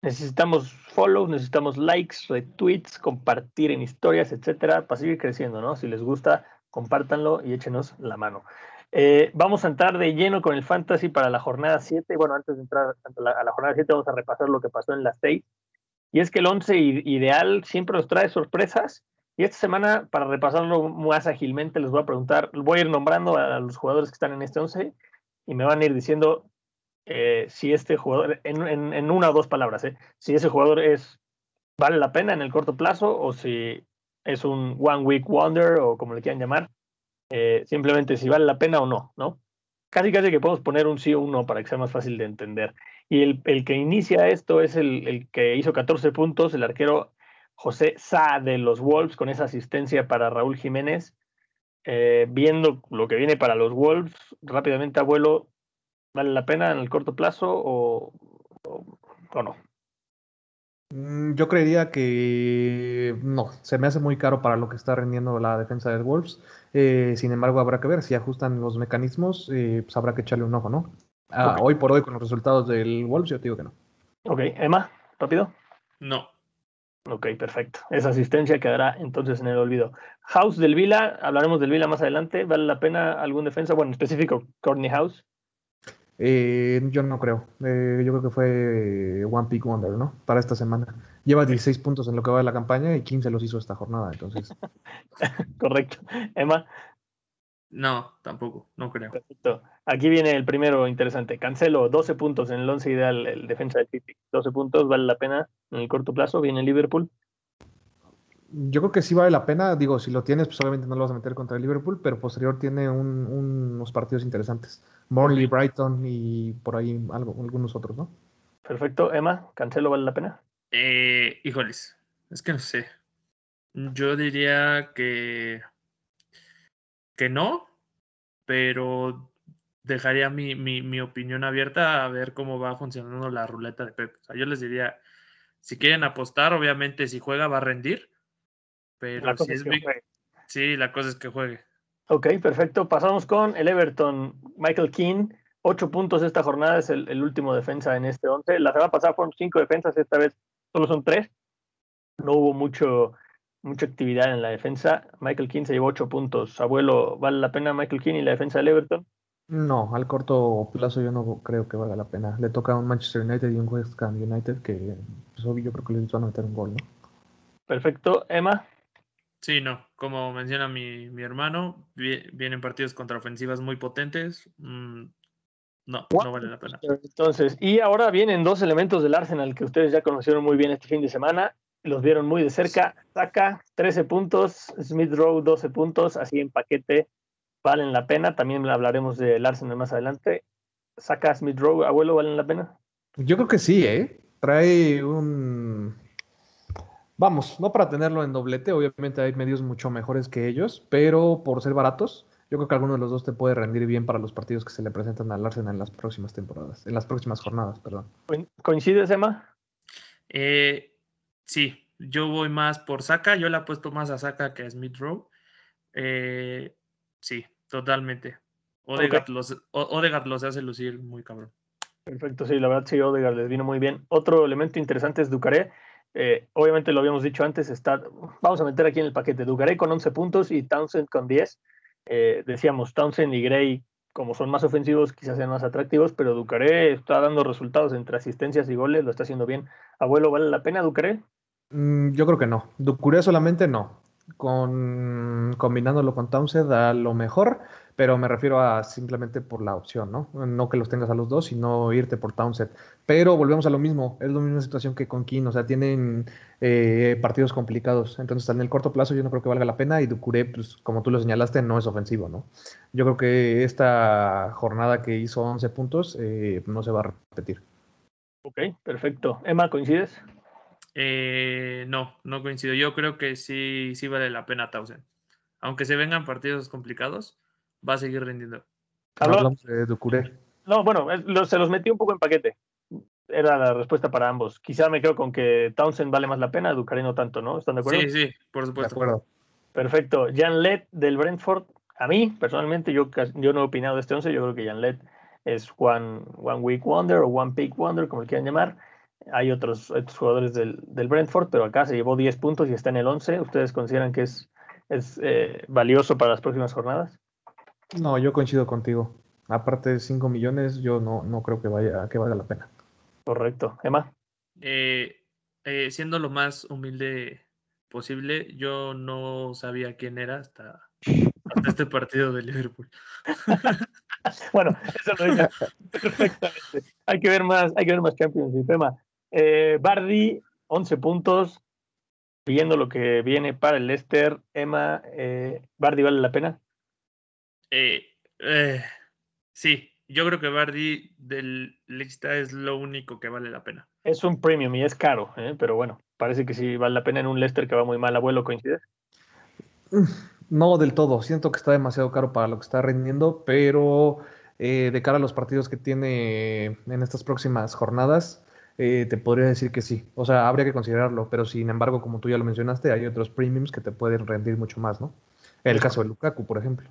Necesitamos follows, necesitamos likes, retweets, compartir en historias, etcétera, para seguir creciendo, ¿no? Si les gusta, compártanlo y échenos la mano. Eh, vamos a entrar de lleno con el Fantasy para la jornada 7. Bueno, antes de entrar a la, jornada 7, vamos a repasar lo que pasó en la 6. Y es que el 11 ideal siempre nos trae sorpresas. Y esta semana, para repasarlo más ágilmente, les voy a preguntar, voy a ir nombrando a los jugadores que están en este 11 y me van a ir diciendo eh, si este jugador, en, una o dos palabras, eh, si ese jugador es vale la pena en el corto plazo o si es un one week wonder o como le quieran llamar, eh, simplemente si vale la pena o no, ¿no? Casi casi que podemos poner un sí o un no para que sea más fácil de entender. Y el, el que inicia esto es el, el, que hizo 14 puntos, el arquero José Sa de los Wolves, con esa asistencia para Raúl Jiménez. Eh, viendo lo que viene para los Wolves, rápidamente, abuelo, ¿vale la pena en el corto plazo o, o, o no? Mm, Yo creería que no, se me hace muy caro para lo que está rendiendo la defensa de Wolves. Eh, sin embargo, habrá que ver si ajustan los mecanismos, eh, pues habrá que echarle un ojo, ¿no? Ah, okay. Hoy por hoy, con los resultados del Wolves, yo te digo que no. Ok, Emma, rápido. No. Ok, perfecto. Esa asistencia quedará entonces en el olvido. House del Vila, hablaremos del Vila más adelante. ¿Vale la pena algún defensa? Bueno, en específico, Courtney House. Eh, yo no creo. Eh, yo creo que fue One Pick Wonder, ¿no? Para esta semana. Lleva 16 puntos en lo que va de la campaña y 15 los hizo esta jornada, entonces. Correcto. Emma. No, tampoco, no creo. Perfecto. Aquí viene el primero interesante. Cancelo, 12 puntos en el 11 ideal, el defensa del City. 12 puntos, ¿vale la pena en el corto plazo? Viene Liverpool. Yo creo que sí vale la pena. Digo, si lo tienes, pues obviamente no lo vas a meter contra el Liverpool, pero posterior tiene un, un, unos partidos interesantes. Burnley, Brighton y por ahí algo, algunos otros, ¿no? Perfecto. Emma, ¿Cancelo vale la pena? Eh, híjoles, es que no sé. Yo diría que que no, pero dejaría mi, mi, mi, opinión abierta a ver cómo va funcionando la ruleta de Pep. O sea, yo les diría, si quieren apostar, obviamente si juega va a rendir, pero la si es, big, sí, la cosa es que juegue. Ok, perfecto. Pasamos con el Everton, Michael King. Ocho puntos esta jornada, es el, el último defensa en este once. La semana pasada fueron cinco defensas, esta vez solo son tres. No hubo mucho, mucha actividad en la defensa. Michael King se llevó ocho puntos. Abuelo, ¿vale la pena Michael King y la defensa del Everton? No, al corto plazo yo no creo que valga la pena. Le toca a un Manchester United y un West Ham United que pues, obvio, yo creo que les van a meter un gol, ¿no? Perfecto. Emma. Sí, no, como menciona mi, mi hermano, vi- vienen partidos contra ofensivas muy potentes. mm, no, no vale la pena. Entonces, y ahora vienen dos elementos del Arsenal que ustedes ya conocieron muy bien este fin de semana. Los vieron muy de cerca. Saca 13 puntos, Smith Rowe 12 puntos, así en paquete valen la pena. También hablaremos del Arsenal más adelante. Saca Smith Rowe, abuelo, ¿valen la pena? Yo creo que sí, ¿eh? Trae un... Vamos, no para tenerlo en doblete, obviamente hay medios mucho mejores que ellos, pero por ser baratos, yo creo que alguno de los dos te puede rendir bien para los partidos que se le presentan al Arsenal en las próximas temporadas, en las próximas jornadas, perdón. Coin- ¿Coincides, Emma? Eh, sí, yo voy más por Saka, yo le apuesto más a Saka que a Smith Rowe. Eh, sí, totalmente. Odegaard, los, O- Odegaard los hace lucir muy cabrón. Perfecto, sí, la verdad sí, Odegaard les vino muy bien. Otro elemento interesante es Ducaré. Eh, obviamente lo habíamos dicho antes, está, vamos a meter aquí en el paquete Ducaré con 11 puntos y Townsend con 10. Eh, decíamos, Townsend y Gray, como son más ofensivos, quizás sean más atractivos, pero Ducaré está dando resultados entre asistencias y goles, lo está haciendo bien. Abuelo, ¿vale la pena Ducaré? Mm, yo creo que no. Ducuré solamente no. Con, combinándolo con Townsend a lo mejor, pero me refiero a simplemente por la opción, ¿no? No que los tengas a los dos, sino irte por Townsend. Pero volvemos a lo mismo, es la misma situación que con Keane, o sea, tienen eh, partidos complicados. Entonces, en el corto plazo yo no creo que valga la pena y Ducuré, pues como tú lo señalaste, no es ofensivo, ¿no? Yo creo que esta jornada que hizo 11 puntos eh, no se va a repetir. Ok, perfecto. Emma, ¿coincides? Eh, no, no coincido. Yo creo que sí, sí vale la pena Townsend. Aunque se vengan partidos complicados, va a seguir rindiendo. Habló- Hablamos de Ducuré. No, bueno, lo- se los metí un poco en paquete. Era la respuesta para ambos. Quizá me quedo con que Townsend vale más la pena, Ducaré no tanto, ¿no? ¿Están de acuerdo? Sí, sí, por De supuesto. acuerdo. Perfecto. Jan Led del Brentford. A mí, personalmente, yo, yo no he opinado de este 11. Yo creo que Jan Led es one, one Week Wonder o One Pick Wonder, como le quieran llamar. Hay otros, otros jugadores del, del Brentford, pero acá se llevó 10 puntos y está en el 11. ¿Ustedes consideran que es, es eh, valioso para las próximas jornadas? No, yo coincido contigo. Aparte de 5 millones, yo no, no creo que vaya que valga la pena. Correcto. Emma. Eh, eh, siendo lo más humilde posible, yo no sabía quién era hasta, hasta este partido de Liverpool. Bueno, eso lo dice perfectamente. Hay que ver más, hay que ver más Champions Emma. Eh, Bardi, 11 puntos. Viendo lo que viene para el Leicester, Emma, eh, ¿Bardi vale la pena? Eh, eh, sí, yo creo que Bardi del lista es lo único que vale la pena. Es un premium y es caro, ¿eh? pero bueno, parece que sí vale la pena en un Leicester que va muy mal. Abuelo, ¿coincide? No del todo, siento que está demasiado caro para lo que está rindiendo, pero eh, de cara a los partidos que tiene en estas próximas jornadas, eh, te podría decir que sí. O sea, habría que considerarlo, pero sin embargo, como tú ya lo mencionaste, hay otros premiums que te pueden rendir mucho más, ¿no? El caso de Lukaku, por ejemplo.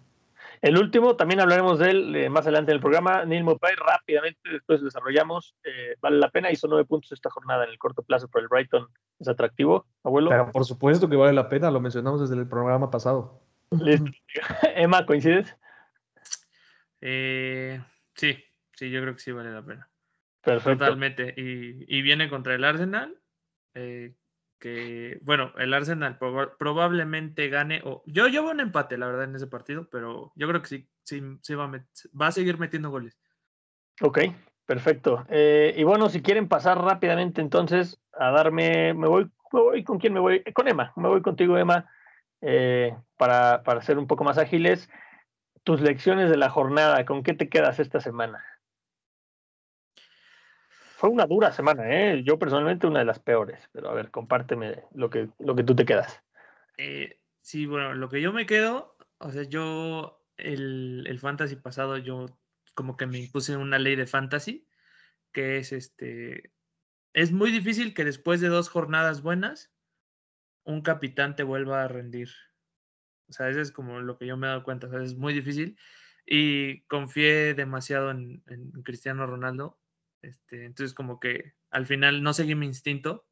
El último, también hablaremos de él eh, más adelante en el programa. Neil Mopay, rápidamente, después desarrollamos. eh, vale la pena, hizo nueve puntos esta jornada en el corto plazo por el Brighton. Es atractivo, abuelo. Pero por supuesto que vale la pena, lo mencionamos desde el programa pasado. Listo. Emma, ¿coincides? Eh, sí, sí, yo creo que sí vale la pena. Perfecto. Totalmente. Y, y viene contra el Arsenal. eh, que, bueno, el Arsenal proba- probablemente gane. O, yo llevo un empate, la verdad, en ese partido, pero yo creo que sí, sí, sí va, a met- va a seguir metiendo goles. Ok, perfecto. Eh, y bueno, si quieren pasar rápidamente entonces a darme, me voy, me voy con quién me voy, con Emma, me voy contigo Emma, eh, para, para ser un poco más ágiles. Tus lecciones de la jornada, ¿con qué te quedas esta semana? Fue una dura semana, ¿eh? Yo personalmente una de las peores, pero a ver, compárteme lo que, lo que tú te quedas. Eh, sí, bueno, lo que yo me quedo, o sea, yo el, el fantasy pasado, yo como que me impuse una ley de fantasy, que es este, es muy difícil que después de dos jornadas buenas, un capitán te vuelva a rendir. O sea, eso es como lo que yo me he dado cuenta, o sea, es muy difícil. Y confié demasiado en, en Cristiano Ronaldo. Este, entonces, como que al final no seguí mi instinto,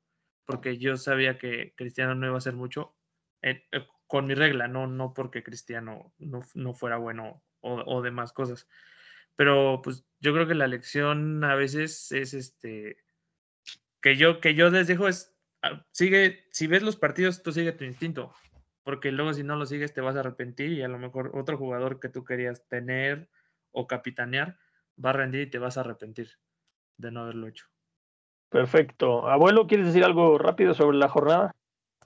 porque yo sabía que Cristiano no iba a hacer mucho eh, con mi regla, no, no porque Cristiano no, no fuera bueno o, o demás cosas. Pero pues yo creo que la lección a veces es este que yo, que yo les dejo es ah, sigue, si ves los partidos, tú sigue tu instinto. porque luego si no lo sigues te vas a arrepentir y a lo mejor otro jugador que tú querías tener o capitanear va a rendir y te vas a arrepentir de no haberlo hecho. Perfecto. Abuelo, ¿quieres decir algo rápido sobre la jornada?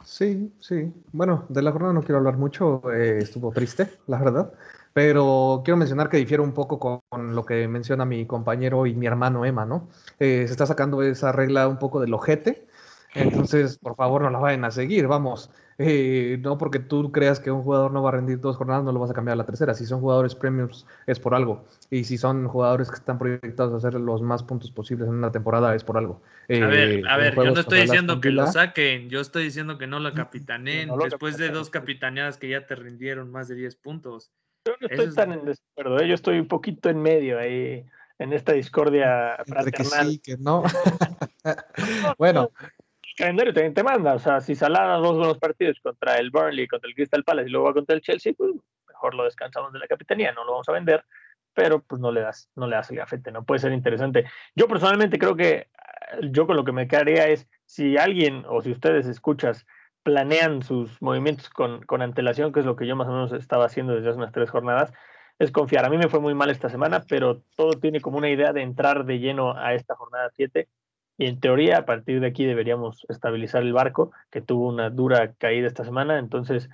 Sí, sí. Bueno, de la jornada no quiero hablar mucho, eh, estuvo triste, la verdad, pero quiero mencionar que difiere un poco con, con lo que menciona mi compañero y mi hermano Emma, ¿no? Eh, se está sacando esa regla un poco del ojete, entonces por favor no la vayan a seguir, vamos. Eh, no porque tú creas que un jugador no va a rendir dos jornadas, no lo vas a cambiar a la tercera. Si son jugadores premiums es por algo. Y si son jugadores que están proyectados a hacer los más puntos posibles en una temporada es por algo. A ver, Eh, a ver, yo no estoy la diciendo que lo saquen, yo estoy diciendo que no lo capitaneen no lo después de dos capitaneadas que ya te rindieron más de 10 puntos. Yo no Eso estoy es- tan en desacuerdo, ¿eh? yo estoy un poquito en medio ahí, en esta discordia Entre que fraternal. sí, que no. bueno, calendario también te manda, o sea, si Salah dos buenos partidos contra el Burnley, contra el Crystal Palace y luego va contra el Chelsea, pues mejor lo descansamos de la capitanía, no lo vamos a vender, pero pues no le das, no le das el gafete, no puede ser interesante. Yo personalmente creo que yo con lo que me quedaría es si alguien o si ustedes escuchas planean sus movimientos con, con antelación, que es lo que yo más o menos estaba haciendo desde hace unas tres jornadas, es confiar. A mí me fue muy mal esta semana, pero todo tiene como una idea de entrar de lleno a esta jornada 7 y en teoría a partir de aquí deberíamos estabilizar el barco, que tuvo una dura caída esta semana, entonces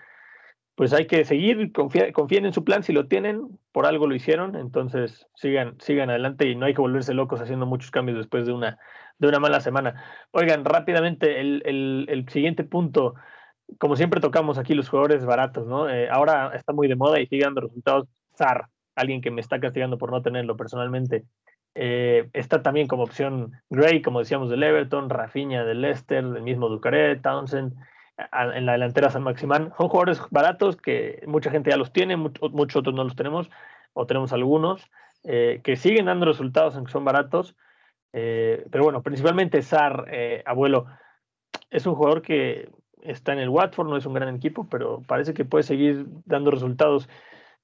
pues hay que seguir, confía- confíen en su plan si lo tienen, por algo lo hicieron, entonces sigan, sigan adelante y no hay que volverse locos haciendo muchos cambios después de una, de una mala semana. Oigan, rápidamente, el, el- siguiente punto, como siempre tocamos aquí los jugadores baratos, ¿no? Eh, ahora está muy de moda y sigue dando resultados. Zar, alguien que me está castigando por no tenerlo personalmente. Eh, está también como opción Gray, como decíamos, del Everton, Rafinha del Leicester, del mismo Ducaré, Townsend, en la delantera San Maximán. Son jugadores baratos que mucha gente ya los tiene, much- muchos otros no los tenemos, o tenemos algunos, eh, que siguen dando resultados aunque son baratos. Eh, pero bueno, principalmente Sar, abuelo, es un jugador que está en el Watford, no es un gran equipo, pero parece que puede seguir dando resultados.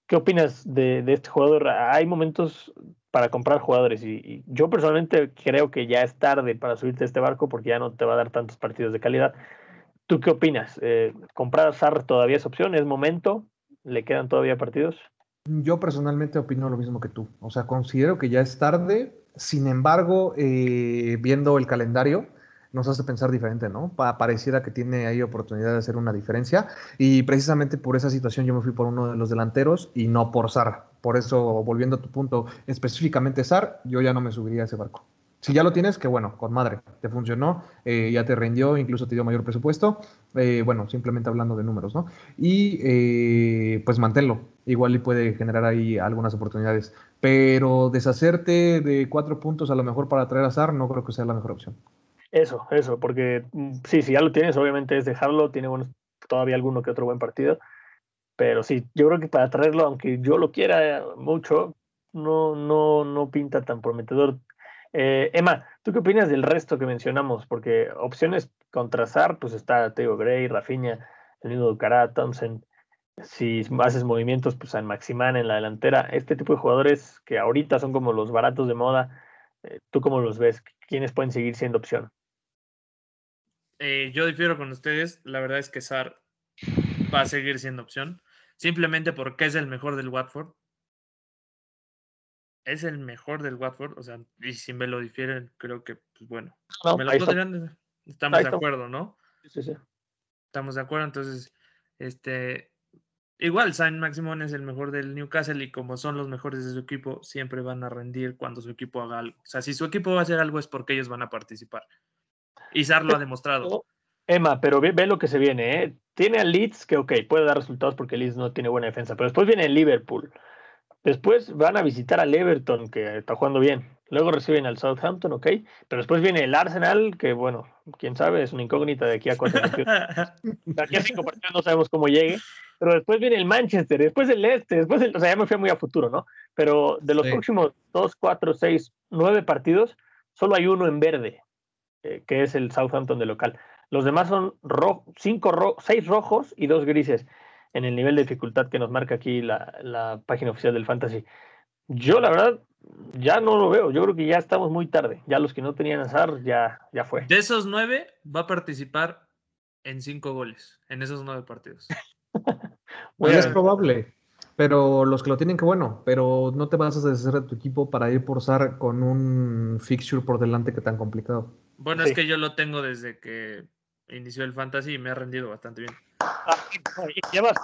¿Qué opinas de, de este jugador? Hay momentos para comprar jugadores y, yo personalmente creo que ya es tarde para subirte a este barco porque ya no te va a dar tantos partidos de calidad. ¿Tú qué opinas? Eh, ¿Comprar a Sar todavía es opción? ¿Es momento? ¿Le quedan todavía partidos? Yo personalmente opino lo mismo que tú. O sea, considero que ya es tarde. Sin embargo, eh, viendo el calendario, nos hace pensar diferente, ¿no? Pa- pareciera que tiene ahí oportunidad de hacer una diferencia. Y precisamente por esa situación yo me fui por uno de los delanteros y no por Sar. Por eso, volviendo a tu punto, específicamente Sar, yo ya no me subiría a ese barco. Si ya lo tienes, que bueno, con madre, te funcionó, eh, ya te rindió, incluso te dio mayor presupuesto. Eh, bueno, simplemente hablando de números, ¿no? Y eh, pues manténlo. Igual y puede generar ahí algunas oportunidades. Pero deshacerte de cuatro puntos a lo mejor para traer a Sar no creo que sea la mejor opción. Eso, eso, porque mm, sí, si ya lo tienes, obviamente es dejarlo, tiene buenos, todavía alguno que otro buen partido, pero sí, yo creo que para traerlo, aunque yo lo quiera mucho, no, no, no pinta tan prometedor. Eh, Emma, ¿tú qué opinas del resto que mencionamos? Porque opciones contra Sar, pues está Teo Gray, Rafinha, el mismo Ducará, Thompson. Si haces movimientos, pues en Maximán en la delantera, este tipo de jugadores que ahorita son como los baratos de moda, eh, ¿tú cómo los ves? ¿Quiénes pueden seguir siendo opción? Eh, yo difiero con ustedes. La verdad es que Sar va a seguir siendo opción. Simplemente porque es el mejor del Watford. Es el mejor del Watford. O sea, y si me lo difieren, creo que, pues bueno. No, me lo podrían- Estamos de acuerdo, ¿no? Sí, sí. Estamos de acuerdo. Entonces, este. Igual, Saint Maximón es el mejor del Newcastle y como son los mejores de su equipo, siempre van a rendir cuando su equipo haga algo. O sea, si su equipo va a hacer algo es porque ellos van a participar. Y Sar lo ha demostrado. Emma, pero ve, ve lo que se viene, ¿eh? Tiene al Leeds que, ok, puede dar resultados porque el Leeds no tiene buena defensa, pero después viene el Liverpool. Después van a visitar al Everton, que está jugando bien. Luego reciben al Southampton, ok. Pero después viene el Arsenal, que, bueno, quién sabe, es una incógnita de aquí a cuatro partidos. De aquí a cinco partidos no sabemos cómo llegue. Pero después viene el Manchester, después el Este, después el, o sea, ya me fui muy a futuro, ¿no? Pero de los Sí. próximos dos, cuatro, seis, nueve partidos, solo hay uno en verde, eh, que es el Southampton de local. Los demás son ro cinco ro seis rojos y dos grises en el nivel de dificultad que nos marca aquí la, la página oficial del Fantasy. Yo, la verdad, ya no lo veo. Yo creo que ya estamos muy tarde. Ya los que no tenían azar, ya, ya fue. De esos nueve, va a participar en cinco goles, en esos nueve partidos. Y es probable. Pero los que lo tienen, que bueno. Pero no te vas a deshacer de tu equipo para ir por SAR con un fixture por delante que tan complicado. Bueno, Sí. es que yo lo tengo desde que inició el fantasy y me ha rendido bastante bien. Ah, Llevas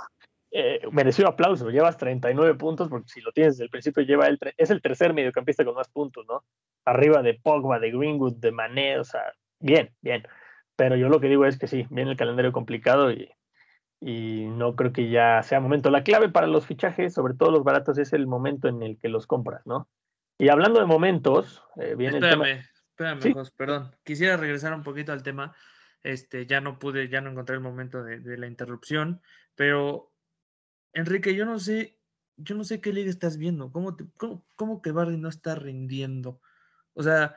eh, merecido aplauso, llevas 39 puntos, porque si lo tienes desde el principio, lleva el tre- es el tercer mediocampista con más puntos, ¿no? Arriba de Pogba, de Greenwood, de Mané, o sea, bien, bien. Pero yo lo que digo es que sí, viene el calendario complicado y, y no creo que ya sea momento. La clave para los fichajes, sobre todo los baratos, es el momento en el que los compras, ¿no? Y hablando de momentos, eh, viene el tema. Espérame, espérame, Sí. Jos, perdón. Quisiera regresar un poquito al tema. Este, ya no pude, ya no encontré el momento de, de la interrupción, pero Enrique, yo no sé, yo no sé qué liga estás viendo. ¿Cómo, te- cómo, cómo que Bardi no está rindiendo? O sea,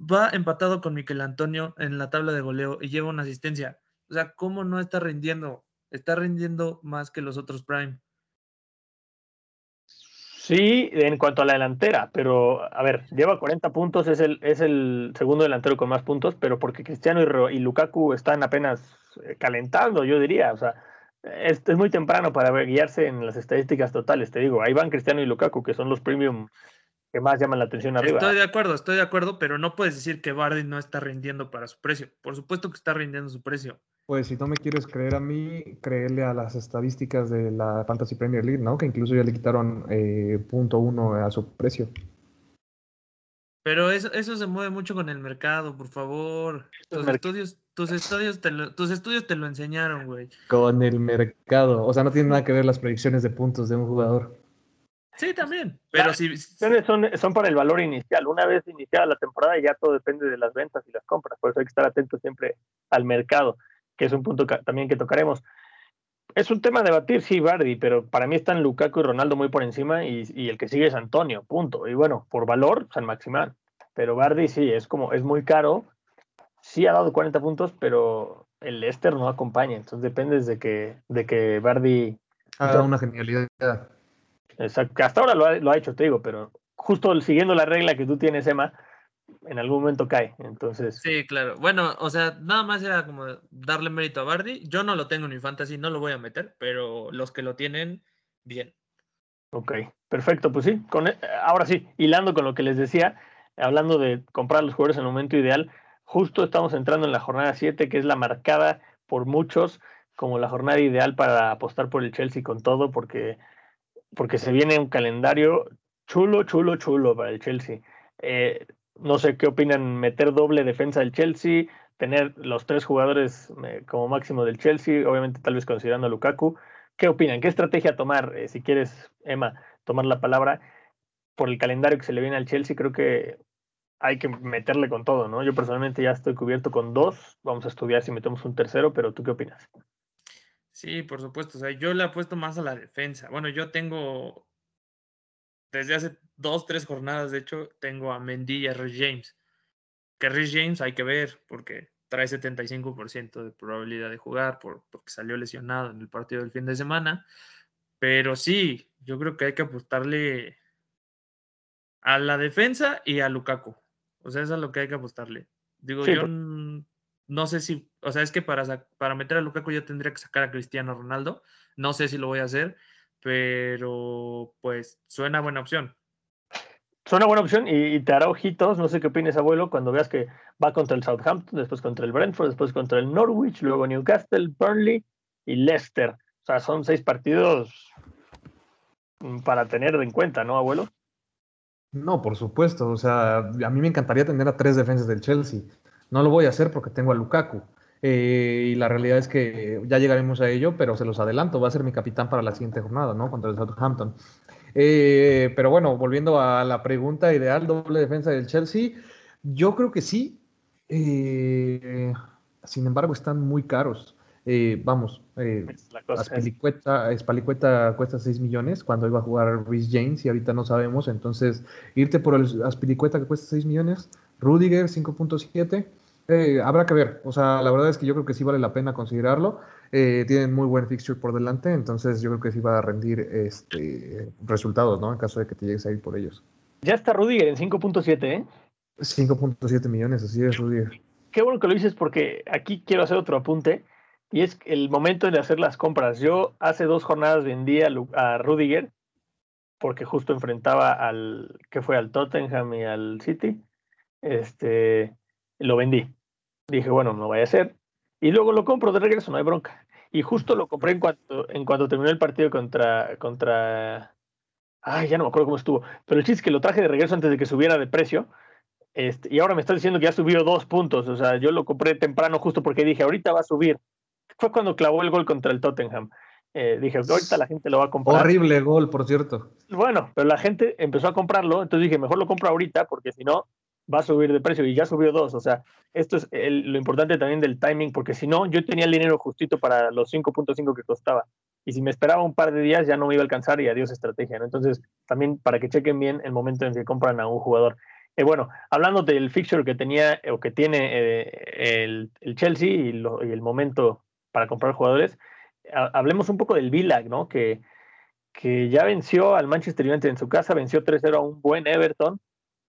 va empatado con Miquel Antonio en la tabla de goleo y lleva una asistencia. O sea, ¿cómo no está rindiendo? Está rindiendo más que los otros Prime. Sí, en cuanto a la delantera, pero a ver, lleva 40 puntos, es el, es el segundo delantero con más puntos, pero porque Cristiano y, y Lukaku están apenas eh, calentando, yo diría, o sea, es, es muy temprano para guiarse en las estadísticas totales, te digo, ahí van Cristiano y Lukaku, que son los premium que más llaman la atención arriba. Estoy de acuerdo, estoy de acuerdo, pero no puedes decir que Bardi no está rindiendo para su precio. Por supuesto que está rindiendo su precio. Pues si no me quieres creer a mí, créele a las estadísticas de la Fantasy Premier League, ¿no? Que incluso ya le quitaron eh, punto uno a su precio. Pero eso, eso se mueve mucho con el mercado, por favor. Tus merc- estudios, tus estudios te lo, tus estudios te lo enseñaron, güey. Con el mercado. O sea, no tiene nada que ver las predicciones de puntos de un jugador. Sí, también. Pero si Opciones Son, son para el valor inicial. Una vez iniciada la temporada, ya todo depende de las ventas y las compras. Por eso hay que estar atentos siempre al mercado, que es un punto ca- también que tocaremos. Es un tema a debatir, sí, Bardi, pero para mí están Lukaku y Ronaldo muy por encima y, y el que sigue es Antonio, punto. Y bueno, por valor, San Maximán. Pero Bardi sí, es como, es muy caro. Sí ha dado 40 puntos, pero el Leicester no acompaña. Entonces depende de que, de que Bardi Ah, una genialidad. Exacto, que hasta ahora lo ha, lo ha hecho, te digo, pero justo siguiendo la regla que tú tienes, Emma, en algún momento cae. Entonces, Sí, claro. Bueno, o sea, nada más era como darle mérito a Bardi. Yo no lo tengo en mi fantasy, no lo voy a meter, pero los que lo tienen, bien. ok, perfecto, pues sí. Con, e- ahora sí, hilando con lo que les decía, hablando de comprar los jugadores en el momento ideal, justo estamos entrando en la jornada 7, que es la marcada por muchos como la jornada ideal para apostar por el Chelsea con todo, porque, porque se viene un calendario chulo, chulo, chulo para el Chelsea. Eh, no sé qué opinan, meter doble defensa del Chelsea, tener los tres jugadores eh, como máximo del Chelsea, obviamente tal vez considerando a Lukaku. ¿Qué opinan? ¿Qué estrategia tomar? Eh, si quieres, Emma, tomar la palabra por el calendario que se le viene al Chelsea, creo que hay que meterle con todo, ¿no? Yo personalmente ya estoy cubierto con dos, vamos a estudiar si metemos un tercero, pero ¿tú qué opinas? Sí, por supuesto. O sea, yo le apuesto más a la defensa. Bueno, yo tengo, desde hace dos, tres jornadas, de hecho, tengo a Mendy y a Rhys James. Que Rhys James hay que ver, porque trae 75% de probabilidad de jugar, por, porque salió lesionado en el partido del fin de semana. Pero sí, yo creo que hay que apostarle a la defensa y a Lukaku. O sea, eso es lo que hay que apostarle. Digo, Sí, yo no sé si, o sea, es que para, para meter a Lukaku yo tendría que sacar a Cristiano Ronaldo. No sé si lo voy a hacer, pero pues suena buena opción. Suena buena opción y, y te hará ojitos, no sé qué opines, abuelo, cuando veas que va contra el Southampton, después contra el Brentford, después contra el Norwich, luego Newcastle, Burnley y Leicester. O sea, son seis partidos para tener en cuenta, ¿no, abuelo? No, por supuesto. O sea, a mí me encantaría tener a tres defensas del Chelsea. No lo voy a hacer porque tengo a Lukaku. Eh, y la realidad es que ya llegaremos a ello, pero se los adelanto. Va a ser mi capitán para la siguiente jornada, ¿no? Contra el Southampton. Eh, pero bueno, volviendo a la pregunta ideal, doble defensa del Chelsea, yo creo que sí. Eh, sin embargo, están muy caros. Eh, vamos, eh, Aspilicueta cuesta 6 millones cuando iba a jugar Rhys James y ahorita no sabemos. Entonces, irte por el Aspilicueta que cuesta 6 millones, Rudiger 5.7, eh, habrá que ver. O sea, la verdad es que yo creo que sí vale la pena considerarlo. Eh, tienen muy buen fixture por delante, entonces yo creo que sí va a rendir este, resultados, ¿no? En caso de que te llegues a ir por ellos. Ya está Rudiger en 5.7, ¿eh? 5.7 millones, así es, Rudiger. Qué bueno que lo dices porque aquí quiero hacer otro apunte. y es el momento de hacer las compras. Yo hace dos jornadas vendí a, Lu- a Rudiger porque justo enfrentaba al que fue al Tottenham y al City. Este, lo vendí. Dije, bueno, no vaya a ser. Y luego lo compro de regreso, no hay bronca. Y justo lo compré en cuanto, en cuanto terminó el partido contra, contra. Ay, ya no me acuerdo cómo estuvo. Pero el chiste es que lo traje de regreso antes de que subiera de precio. Este, y ahora me está diciendo que ya subió dos puntos. O sea, yo lo compré temprano justo porque dije, ahorita va a subir. Fue cuando clavó el gol contra el Tottenham. Eh, dije, ahorita la gente lo va a comprar. Horrible gol, por cierto. Bueno, pero la gente empezó a comprarlo, entonces dije, mejor lo compro ahorita porque si no va a subir de precio y ya subió dos. O sea, esto es lo importante también del timing, porque si no, yo tenía el dinero justito para los 5.5 que costaba. Y si me esperaba un par de días ya no me iba a alcanzar y adiós estrategia. ¿no? Entonces, también para que chequen bien el momento en que compran a un jugador. Eh, bueno, hablando del fixture que tenía eh, o que tiene eh, el, el Chelsea y, el momento para comprar jugadores, ha- hablemos un poco del Villa, ¿no? Que, que ya venció al Manchester United en su casa, venció 3-0 a un buen Everton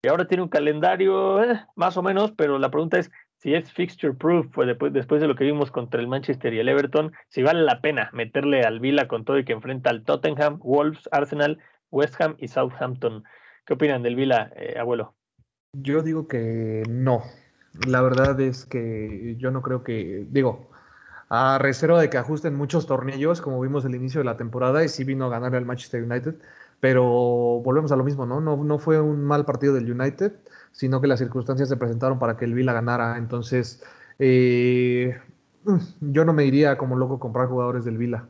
y ahora tiene un calendario eh, más o menos, pero la pregunta es si es fixture proof pues después, después de lo que vimos contra el Manchester y el Everton, si vale la pena meterle al Villa con todo y que enfrenta al Tottenham, Wolves, Arsenal, West Ham y Southampton. ¿Qué opinan del Villa, eh, abuelo? Yo digo que no. La verdad es que yo no creo que, digo, a reserva de que ajusten muchos tornillos, como vimos al inicio de la temporada, y sí vino a ganar al Manchester United, pero volvemos a lo mismo, ¿no? No, no fue un mal partido del United, sino que las circunstancias se presentaron para que el Villa ganara. Entonces, eh, yo no me iría como loco comprar jugadores del Villa,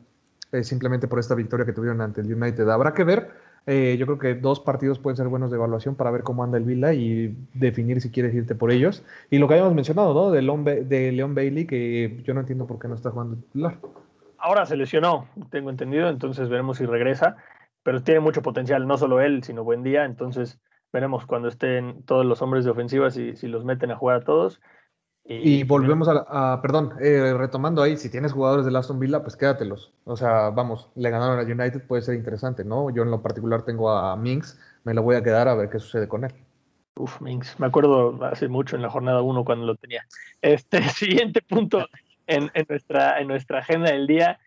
eh, simplemente por esta victoria que tuvieron ante el United. Habrá que ver. Eh, yo creo que dos partidos pueden ser buenos de evaluación para ver cómo anda el Villa y definir si quieres irte por ellos. Y lo que habíamos mencionado, ¿no? De Leon, de Leon Bailey, que yo no entiendo por qué no está jugando titular. Ahora se lesionó, tengo entendido, entonces veremos si regresa, pero tiene mucho potencial, no solo él, sino buen día, entonces veremos cuando estén todos los hombres de ofensiva si, si los meten a jugar a todos. Y volvemos a, a- perdón, eh, retomando ahí, si tienes jugadores del Aston Villa, pues quédatelos. O sea, vamos, le ganaron a United, puede ser interesante, ¿no? Yo en lo particular tengo a Minx, me lo voy a quedar a ver qué sucede con él. Uf, Minx, me acuerdo hace mucho en la jornada 1 cuando lo tenía. Este siguiente punto en, en nuestra, en nuestra agenda del día.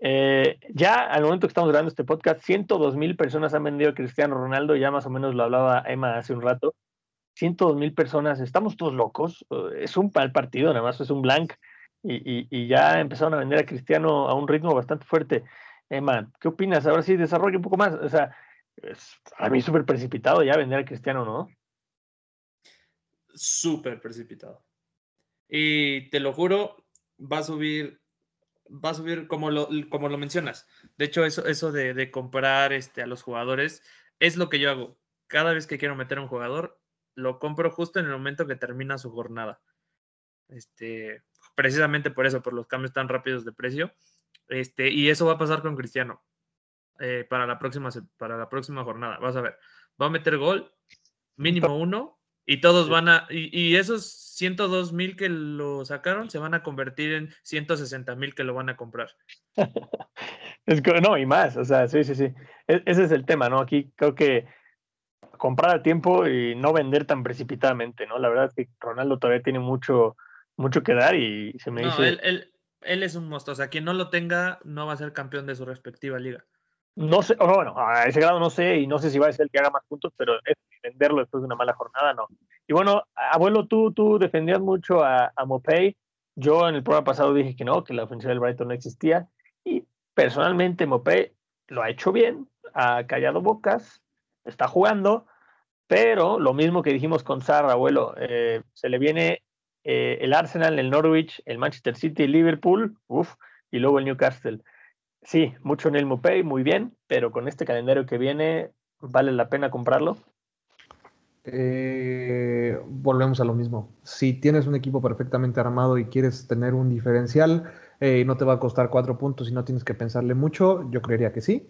Eh, ya al momento que estamos grabando este podcast, 102 mil personas han vendido a Cristiano Ronaldo, ya más o menos lo hablaba Emma hace un rato. 102 mil personas, estamos todos locos, eh, es un mal partido, nada más es un blank, y, y- ya empezaron a vender a Cristiano a un ritmo bastante fuerte. Emma, ¿qué opinas? Ahora sí, desarrolla un poco más. O sea, es a mí súper precipitado ya vender a Cristiano, ¿no? súper precipitado. Y te lo juro, va a subir, va a subir como lo, como lo mencionas. De hecho, eso, eso de, de comprar este, a los jugadores es lo que yo hago. Cada vez que quiero meter a un jugador, lo compro justo en el momento que termina su jornada. Este, precisamente por eso, por los cambios tan rápidos de precio. Este, y eso va a pasar con Cristiano eh, para, la próxima, para la próxima jornada. Vas a ver, va a meter gol, mínimo uno, y todos Sí. van a, y, y esos 102 mil que lo sacaron se van a convertir en 160 mil que lo van a comprar. Es que, no, y más, o sea, sí, sí, sí. E- ese es el tema, ¿no? Aquí creo que comprar a tiempo y no vender tan precipitadamente, ¿no? La verdad es que Ronaldo todavía tiene mucho, mucho que dar y se me No, dice, él, él, él es un monstruo. O sea, quien no lo tenga no va a ser campeón de su respectiva liga. No sé, bueno, a ese grado no sé y no sé si va a ser el que haga más puntos, pero es venderlo después de una mala jornada, no. Y bueno, abuelo, tú, tú defendías mucho a, a Mopey. Yo en el programa pasado dije que no, que la ofensiva del Brighton no existía. Y personalmente Mopey lo ha hecho bien, ha callado bocas, está jugando, pero lo mismo que dijimos con Sarra, abuelo, eh, se le viene eh, el Arsenal, el Norwich, el Manchester City, el Liverpool, uff, y luego el Newcastle. Sí, mucho en el Mopey, muy bien, pero con este calendario que viene, ¿vale la pena comprarlo? Eh, volvemos a lo mismo. Si tienes un equipo perfectamente armado y quieres tener un diferencial, eh, no te va a costar cuatro puntos y no tienes que pensarle mucho, yo creería que sí.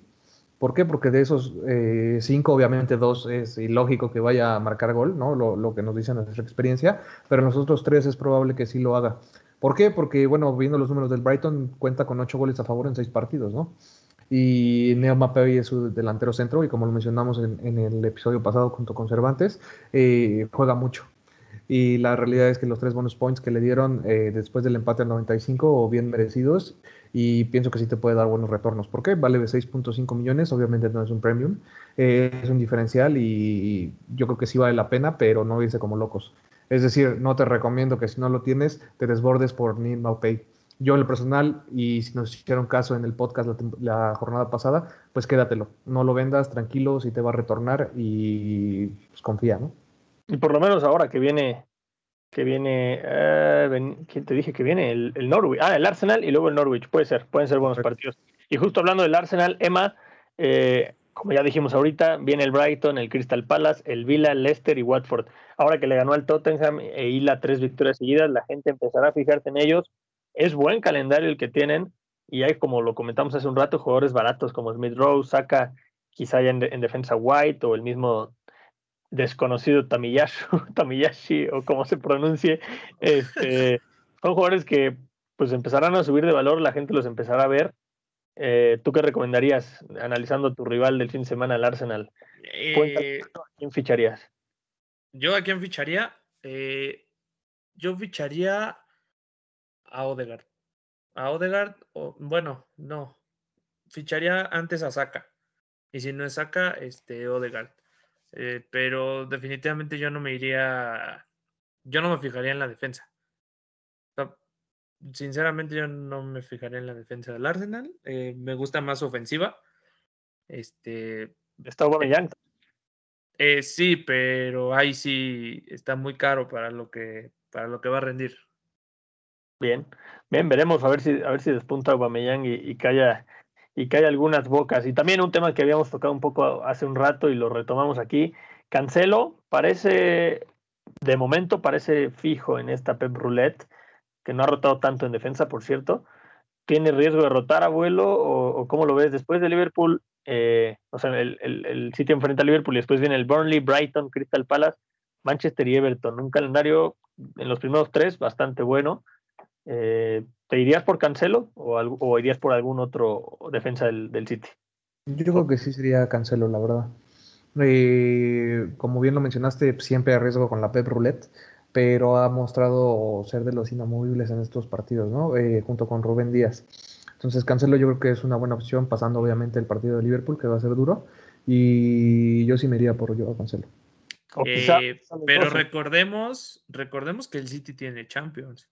¿Por qué? Porque de esos eh, cinco, obviamente dos es ilógico que vaya a marcar gol, ¿no? Lo, lo que nos dice nuestra experiencia, pero en los otros tres es probable que sí lo haga. ¿Por qué? Porque, bueno, viendo los números del Brighton, cuenta con ocho goles a favor en seis partidos, ¿no? Y Neo Mapei es su delantero centro y como lo mencionamos en, en el episodio pasado junto con Cervantes, eh, juega mucho. Y la realidad es que los tres bonus points que le dieron eh, después del empate al 95, o bien merecidos, y pienso que sí te puede dar buenos retornos. ¿Por qué? Vale 6.5 millones, obviamente no es un premium, eh, es un diferencial y yo creo que sí vale la pena, pero no irse como locos. Es decir, no te recomiendo que si no lo tienes, te desbordes por Now Pay. Yo en lo personal, y si nos hicieron caso en el podcast la, la, jornada pasada, pues quédatelo. No lo vendas, tranquilo, si te va a retornar y pues confía, ¿no? Y por lo menos ahora que viene, que viene, eh, ¿quién te dije que viene? El, el, Norwich, ah, el Arsenal y luego el Norwich, puede ser, pueden ser buenos partidos. Y justo hablando del Arsenal, Emma, eh, como ya dijimos ahorita, viene el Brighton, el Crystal Palace, el Villa, Leicester y Watford. Ahora que le ganó al Tottenham e hila tres victorias seguidas, la gente empezará a fijarse en ellos es buen calendario el que tienen y hay, como lo comentamos hace un rato, jugadores baratos como Smith Rowe, saca quizá ya en, en, defensa White o el mismo desconocido Tamiyashi, Tamiyashi o como se pronuncie. Este, son jugadores que pues empezarán a subir de valor, la gente los empezará a ver. Eh, ¿Tú qué recomendarías analizando a tu rival del fin de semana, el Arsenal? Eh, ¿A quién ficharías? Yo a quién ficharía? Eh, yo ficharía a Odegaard. A Odegaard, o, bueno, no. Ficharía antes a Saka. Y si no es Saka, este, Odegaard. Pero definitivamente yo no me iría. Yo no me fijaría en la defensa. Sinceramente, yo no me fijaría en la defensa del Arsenal. Eh, me gusta más ofensiva. Este. Está Aubameyang. Eh, sí, pero ahí sí está muy caro para lo que para lo que va a rendir. Bien, bien, veremos a ver si, a ver si despunta Aubameyang y, y calla y hay algunas bocas. Y también un tema que habíamos tocado un poco hace un rato y lo retomamos aquí. Cancelo parece, de momento parece fijo en esta Pep Roulette, que no ha rotado tanto en defensa, por cierto. ¿Tiene riesgo de rotar abuelo o, o cómo lo ves? Después de Liverpool, eh, o sea, el, el, el City enfrenta a Liverpool y después viene el Burnley, Brighton, Crystal Palace, Manchester y Everton. Un calendario en los primeros tres bastante bueno. Eh, ¿Te irías por Cancelo o, irías por algún otro defensa del, del, City? Yo creo que sí sería Cancelo, la verdad. Eh, como bien lo mencionaste, siempre hay riesgo con la Pep Roulette, pero ha mostrado ser de los inamovibles en estos partidos, ¿no? Eh, junto con Rubén Díaz. Entonces, Cancelo yo creo que es una buena opción, pasando obviamente el partido de Liverpool, que va a ser duro, y yo sí me iría por yo a Cancelo. Eh, pero recordemos, recordemos que el City tiene Champions.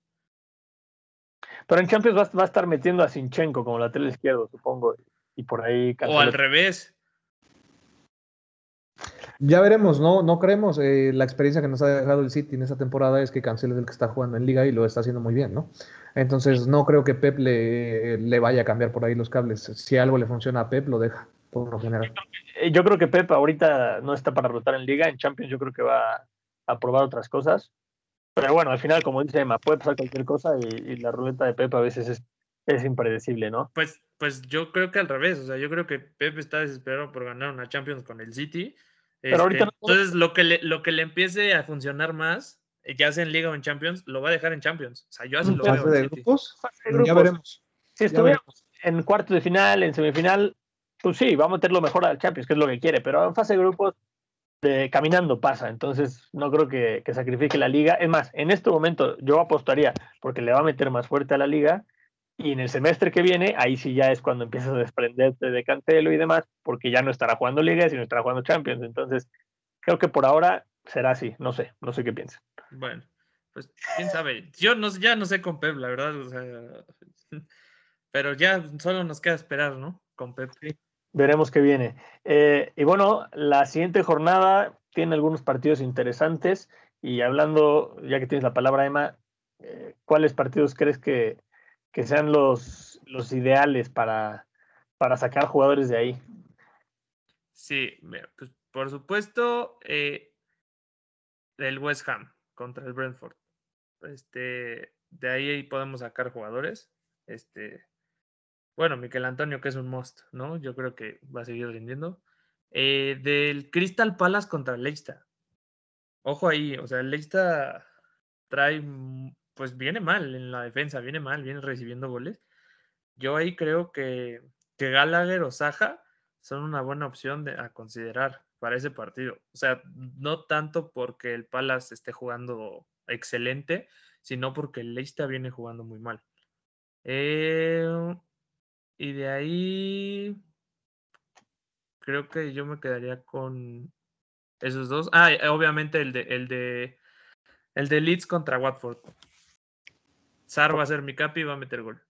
Pero en Champions va, va, a estar metiendo a Sinchenko como lateral izquierdo, supongo. Y por ahí. Cancelo. O al revés. Ya veremos, no, no creemos. Eh, la experiencia que nos ha dejado el City en esta temporada es que Cancelo es el que está jugando en Liga y lo está haciendo muy bien, ¿no? Entonces no creo que Pep le, le vaya a cambiar por ahí los cables. Si algo le funciona a Pep, lo deja, por lo general. Yo creo que Pep ahorita no está para rotar en Liga. En Champions yo creo que va a probar otras cosas. Pero bueno, al final, como dice Emma, puede pasar cualquier cosa y, y la ruleta de Pep a veces es, es, impredecible, ¿no? Pues, pues yo creo que al revés, o sea, yo creo que Pep está desesperado por ganar una Champions con el City. Pero este, ahorita no... Entonces, lo que, le, lo que le empiece a funcionar más, ya sea en Liga o en Champions, lo va a dejar en Champions. O sea, yo así lo ¿Fase veo. de grupos? Ya veremos. Si estuviéramos en cuartos de final, en semifinal, pues sí, va a meter lo mejor al Champions, que es lo que quiere, pero en fase de grupos de, caminando pasa, entonces no creo que, que, sacrifique la liga. Es más, en este momento yo apostaría porque le va a meter más fuerte a la liga y en el semestre que viene, ahí sí ya es cuando empiezas a desprenderte de Cancelo y demás, porque ya no estará jugando liga, sino estará jugando Champions. Entonces, creo que por ahora será así, no sé, no sé qué piensa. Bueno, pues quién sabe. Yo no, ya no sé con Pep, la verdad, o sea, pero ya solo nos queda esperar, ¿no? Con Pep. Sí veremos qué viene. Eh, y bueno, la siguiente jornada tiene algunos partidos interesantes. Y hablando, ya que tienes la palabra, Emma, eh, ¿cuáles partidos crees que, que sean los, los ideales para, para, sacar jugadores de ahí? Sí, pues por supuesto, eh, el West Ham contra el Brentford. Este, de ahí podemos sacar jugadores. Este, bueno, Miquel Antonio, que es un must, ¿no? Yo creo que va a seguir rindiendo. Eh, del Crystal Palace contra el Leicester. Ojo ahí, o sea, el Leicester trae, pues viene mal en la defensa, viene mal, viene recibiendo goles. Yo ahí creo que, que Gallagher o Saja son una buena opción a considerar. para ese partido. O sea, no tanto porque el Palace esté jugando excelente, sino porque el Leicester viene jugando muy mal. Eh, y de ahí creo que yo me quedaría con esos dos. Ah, obviamente el de el de el de Leeds contra Watford. Sar va a ser mi capi y va a meter gol.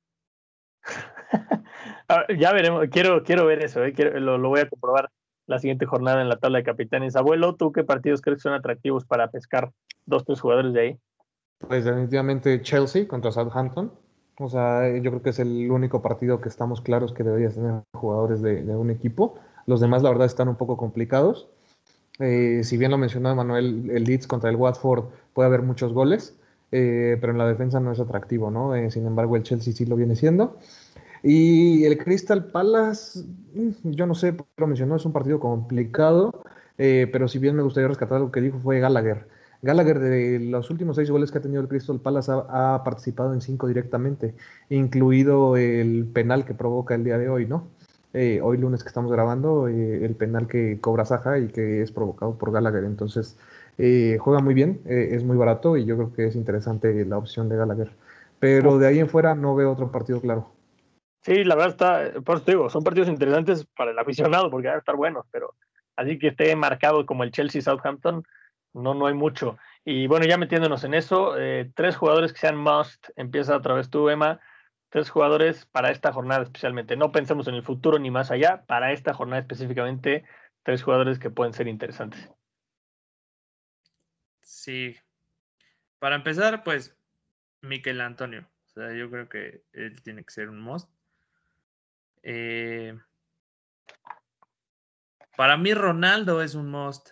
Ah, ya veremos, quiero, quiero ver eso, eh, quiero- lo, lo voy a comprobar la siguiente jornada en la tabla de capitanes. Abuelo, ¿tú qué partidos crees que son atractivos para pescar dos, tres jugadores de ahí? Pues definitivamente Chelsea contra Southampton. O sea, yo creo que es el único partido que estamos claros que deberías tener jugadores de, de un equipo. Los demás, la verdad, están un poco complicados. Eh, si bien lo mencionó Manuel, el Leeds contra el Watford puede haber muchos goles, eh, pero en la defensa no es atractivo, ¿no? Eh, sin embargo, el Chelsea sí lo viene siendo. Y el Crystal Palace, mm, yo no sé, lo mencionó, es un partido complicado, eh, pero si bien me gustaría rescatar lo que dijo fue Gallagher. Gallagher, de los últimos seis goles que ha tenido el Crystal Palace, ha, participado en cinco directamente, incluido el penal que provoca el día de hoy, ¿no? Eh, hoy lunes que estamos grabando, eh, el penal que cobra Saja y que es provocado por Gallagher. Entonces, eh, juega muy bien, eh, es muy barato y yo creo que es interesante la opción de Gallagher. Pero de ahí en fuera no veo otro partido claro. Sí, la verdad está, por eso te digo, son partidos interesantes para el aficionado porque van a estar buenos, pero así que esté marcado como el Chelsea Southampton, no, no hay mucho. Y bueno, ya metiéndonos en eso, eh, tres jugadores que sean must, empieza otra vez tú, Emma, tres jugadores para esta jornada especialmente. No pensemos en el futuro ni más allá, para esta jornada específicamente, tres jugadores que pueden ser interesantes. Sí. Para empezar, pues, Miquel Antonio. O sea, yo creo que él tiene que ser un must. Eh, para mí, Ronaldo es un must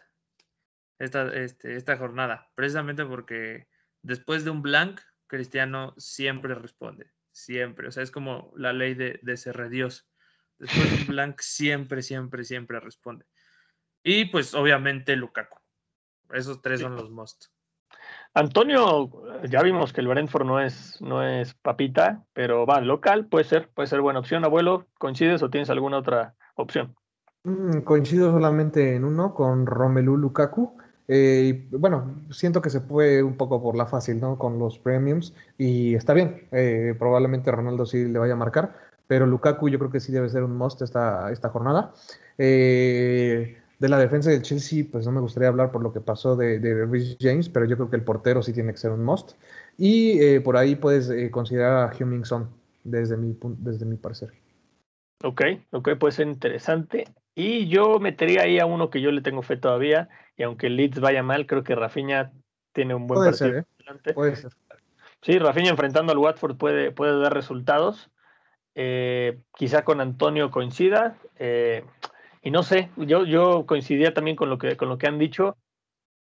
esta, este, esta jornada, precisamente porque después de un blank, Cristiano siempre responde. Siempre. O sea, es como la ley de, de ser Dios. Después de un blank, siempre, siempre, siempre responde. Y pues, obviamente, Lukaku. Esos tres son los must. Antonio, ya vimos que el Brentford no es, no es papita, pero va, local puede ser, puede ser buena opción. Abuelo, ¿coincides o tienes alguna otra opción? Mm, coincido solamente en uno con Romelu Lukaku. Eh, y, bueno, siento que se fue un poco por la fácil, ¿no? Con los premiums y está bien. eh, probablemente Ronaldo sí le vaya a marcar, pero Lukaku yo creo que sí debe ser un must esta, esta jornada. Eh, de la defensa del Chelsea, pues no me gustaría hablar por lo que pasó de, de Rhys James, pero yo creo que el portero sí tiene que ser un must. Y eh, por ahí puedes eh, considerar a Heung-Min Son, desde mi, desde mi parecer. Ok, ok, puede ser interesante. Y yo metería ahí a uno que yo le tengo fe todavía, y aunque el Leeds vaya mal, creo que Rafinha tiene un buen Puede partido. ser, ¿eh? delante. Puede ser. Sí, Rafinha enfrentando al Watford puede, puede dar resultados. Eh, quizá con Antonio coincida. eh, y no sé, yo, yo coincidía también con lo, que, con lo que han dicho,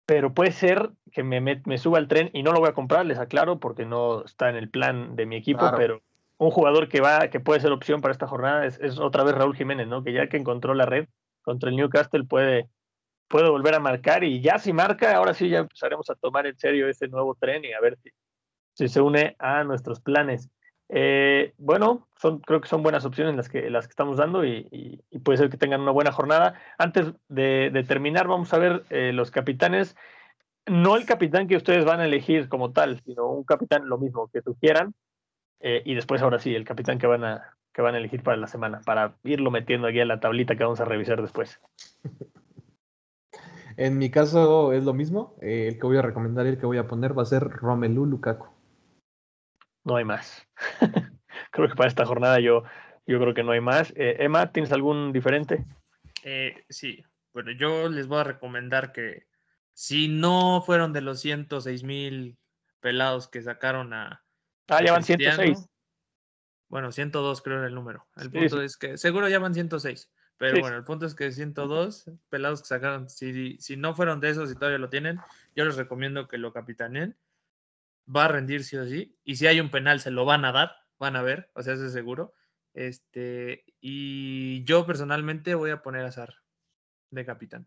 pero puede ser que me, me, me suba al tren y no lo voy a comprar, les aclaro, porque no está en el plan de mi equipo, Claro. pero un jugador que va, que puede ser opción para esta jornada es, es otra vez Raúl Jiménez, ¿no? Que ya que encontró la red contra el Newcastle puede, puede volver a marcar y ya si marca, ahora sí ya empezaremos a tomar en serio ese nuevo tren y a ver si, si se une a nuestros planes. Eh, bueno, son, creo que son buenas opciones las que, las que estamos dando y, puede ser que tengan una buena jornada. Antes de, terminar, vamos a ver eh, los capitanes. No el capitán que ustedes van a elegir como tal, sino un capitán lo mismo que sugieran. eh, y después, ahora sí, el capitán que van, a, que van a elegir para la semana, para irlo metiendo aquí a la tablita que vamos a revisar después. En mi caso es lo mismo. el que voy a recomendar y el que voy a poner va a ser Romelu Lukaku. No hay más. creo que para esta jornada yo, yo creo que no hay más. Eh, Emma, ¿tienes algún diferente? Eh, sí, bueno, yo les voy a recomendar que si no fueron de los 106 mil pelados que sacaron a, Ah, ya van Cristiano, 106. Bueno, 102 creo era el número. El punto sí. es que seguro ya van 106. Pero Sí, bueno, el punto es que 102 pelados que sacaron, si, si no fueron de esos y todavía lo tienen, yo les recomiendo que lo capitanen. Va a rendir sí o sí. Y si hay un penal, se lo van a dar, van a ver, o sea, eso es seguro. Este, y yo personalmente voy a poner a Sar de capitán.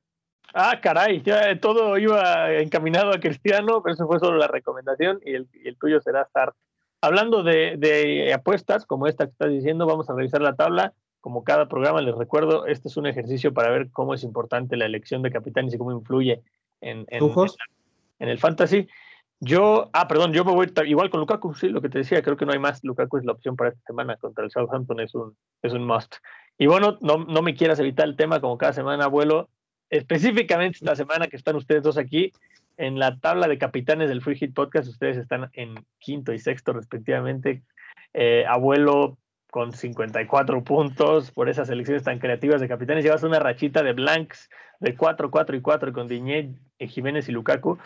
Ah, caray, ya todo iba encaminado a Cristiano, pero eso fue solo la recomendación y el, y el tuyo será estar. Hablando de, de apuestas, como esta que estás diciendo, vamos a revisar la tabla. como cada programa, les recuerdo, este es un ejercicio para ver cómo es importante la elección de capitanes y cómo influye en, en, en el fantasy. Yo, ah, perdón, yo me voy igual con Lukaku, sí, lo que te decía, creo que no hay más. Lukaku es la opción para esta semana contra el Southampton, es un, es un must. Y bueno, no, no me quieras evitar el tema como cada semana, abuelo. Específicamente esta semana que están ustedes dos aquí, en la tabla de capitanes del Free Hit Podcast, ustedes están en quinto y sexto respectivamente. Eh, abuelo con 54 puntos por esas elecciones tan creativas de capitanes. Llevas una rachita de blanks de 4, 4 y 4 con Diñé, Jiménez y Lukaku.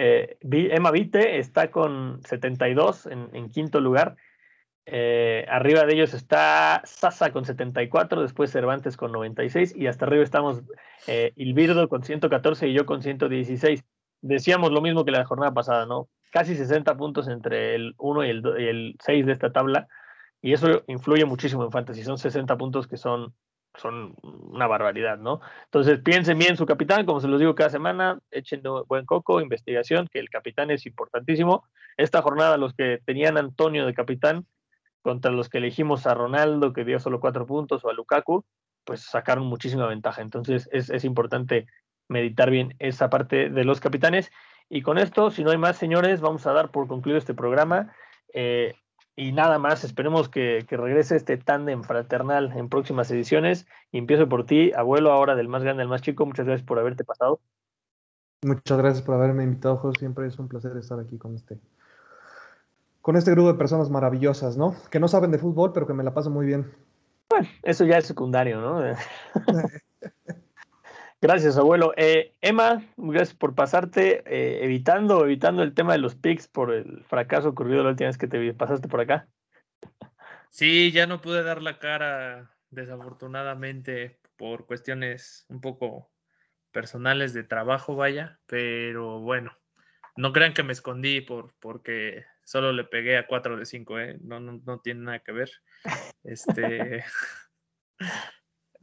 Eh, Emma Vite está con 72 en, quinto lugar. Eh, arriba de ellos está Sasa con 74, después Cervantes con 96 y hasta arriba estamos eh, Ilvirdo con 114 y yo con 116. Decíamos lo mismo que la jornada pasada, ¿no? Casi 60 puntos entre el 1 y el, y el 6 de esta tabla y eso influye muchísimo en Fantasy. Son 60 puntos que son, son una barbaridad, ¿no? Entonces piensen bien su capitán, como se los digo cada semana, echen buen coco, investigación, que el capitán es importantísimo. Esta jornada los que tenían Antonio de capitán contra los que elegimos a Ronaldo, que dio solo cuatro puntos, o a Lukaku, pues sacaron muchísima ventaja. Entonces es, es importante meditar bien esa parte de los capitanes. Y con esto, si no hay más, señores, vamos a dar por concluido este programa. Eh, y nada más, esperemos que, que regrese este tándem fraternal en próximas ediciones. Y empiezo por ti, abuelo, ahora del más grande al más chico. Muchas gracias por haberte pasado. Muchas gracias por haberme invitado, José. Siempre es un placer estar aquí con este, con este grupo de personas maravillosas, ¿no? Que no saben de fútbol, pero que me la paso muy bien. Bueno, eso ya es secundario, ¿no? gracias, abuelo. Eh, Emma, gracias por pasarte, eh, evitando, evitando el tema de los picks por el fracaso ocurrido la última vez que te pasaste por acá. Sí, ya no pude dar la cara, desafortunadamente, por cuestiones un poco personales de trabajo, vaya, pero bueno, no crean que me escondí por, porque solo le pegué a 4 de 5, ¿eh? no, no, no, tiene nada que ver. Este,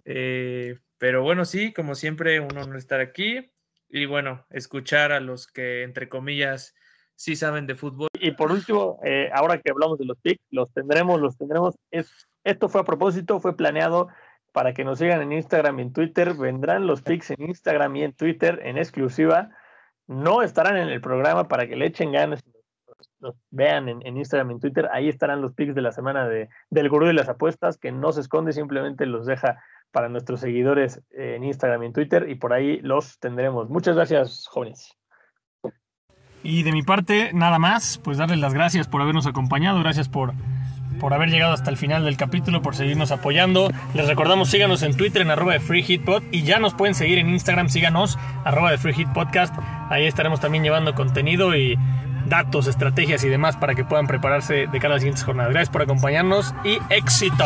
eh, pero bueno, sí, como siempre, uno no estar aquí y bueno, escuchar a los que, entre comillas, sí saben de fútbol. Y por último, eh, ahora que hablamos de los picks, los tendremos, los tendremos. Es, esto fue a propósito, fue planeado para que nos sigan en Instagram y en Twitter. Vendrán los picks en Instagram y en Twitter en exclusiva. No estarán en el programa para que le echen ganas los vean en, en, Instagram, en Twitter, ahí estarán los picks de la semana de, del gurú de las apuestas, que no se esconde, simplemente los deja para nuestros seguidores en Instagram y en Twitter, y por ahí los tendremos. Muchas gracias, jóvenes. Y de mi parte, nada más, pues darles las gracias por habernos acompañado, gracias por, por haber llegado hasta el final del capítulo, por seguirnos apoyando. Les recordamos, síganos en Twitter en arroba de Free Hit Pod y ya nos pueden seguir en Instagram, síganos, arroba de Free Hit Podcast. Ahí estaremos también llevando contenido y datos, estrategias y demás para que puedan prepararse de cara a las siguientes jornadas. Gracias por acompañarnos y éxito.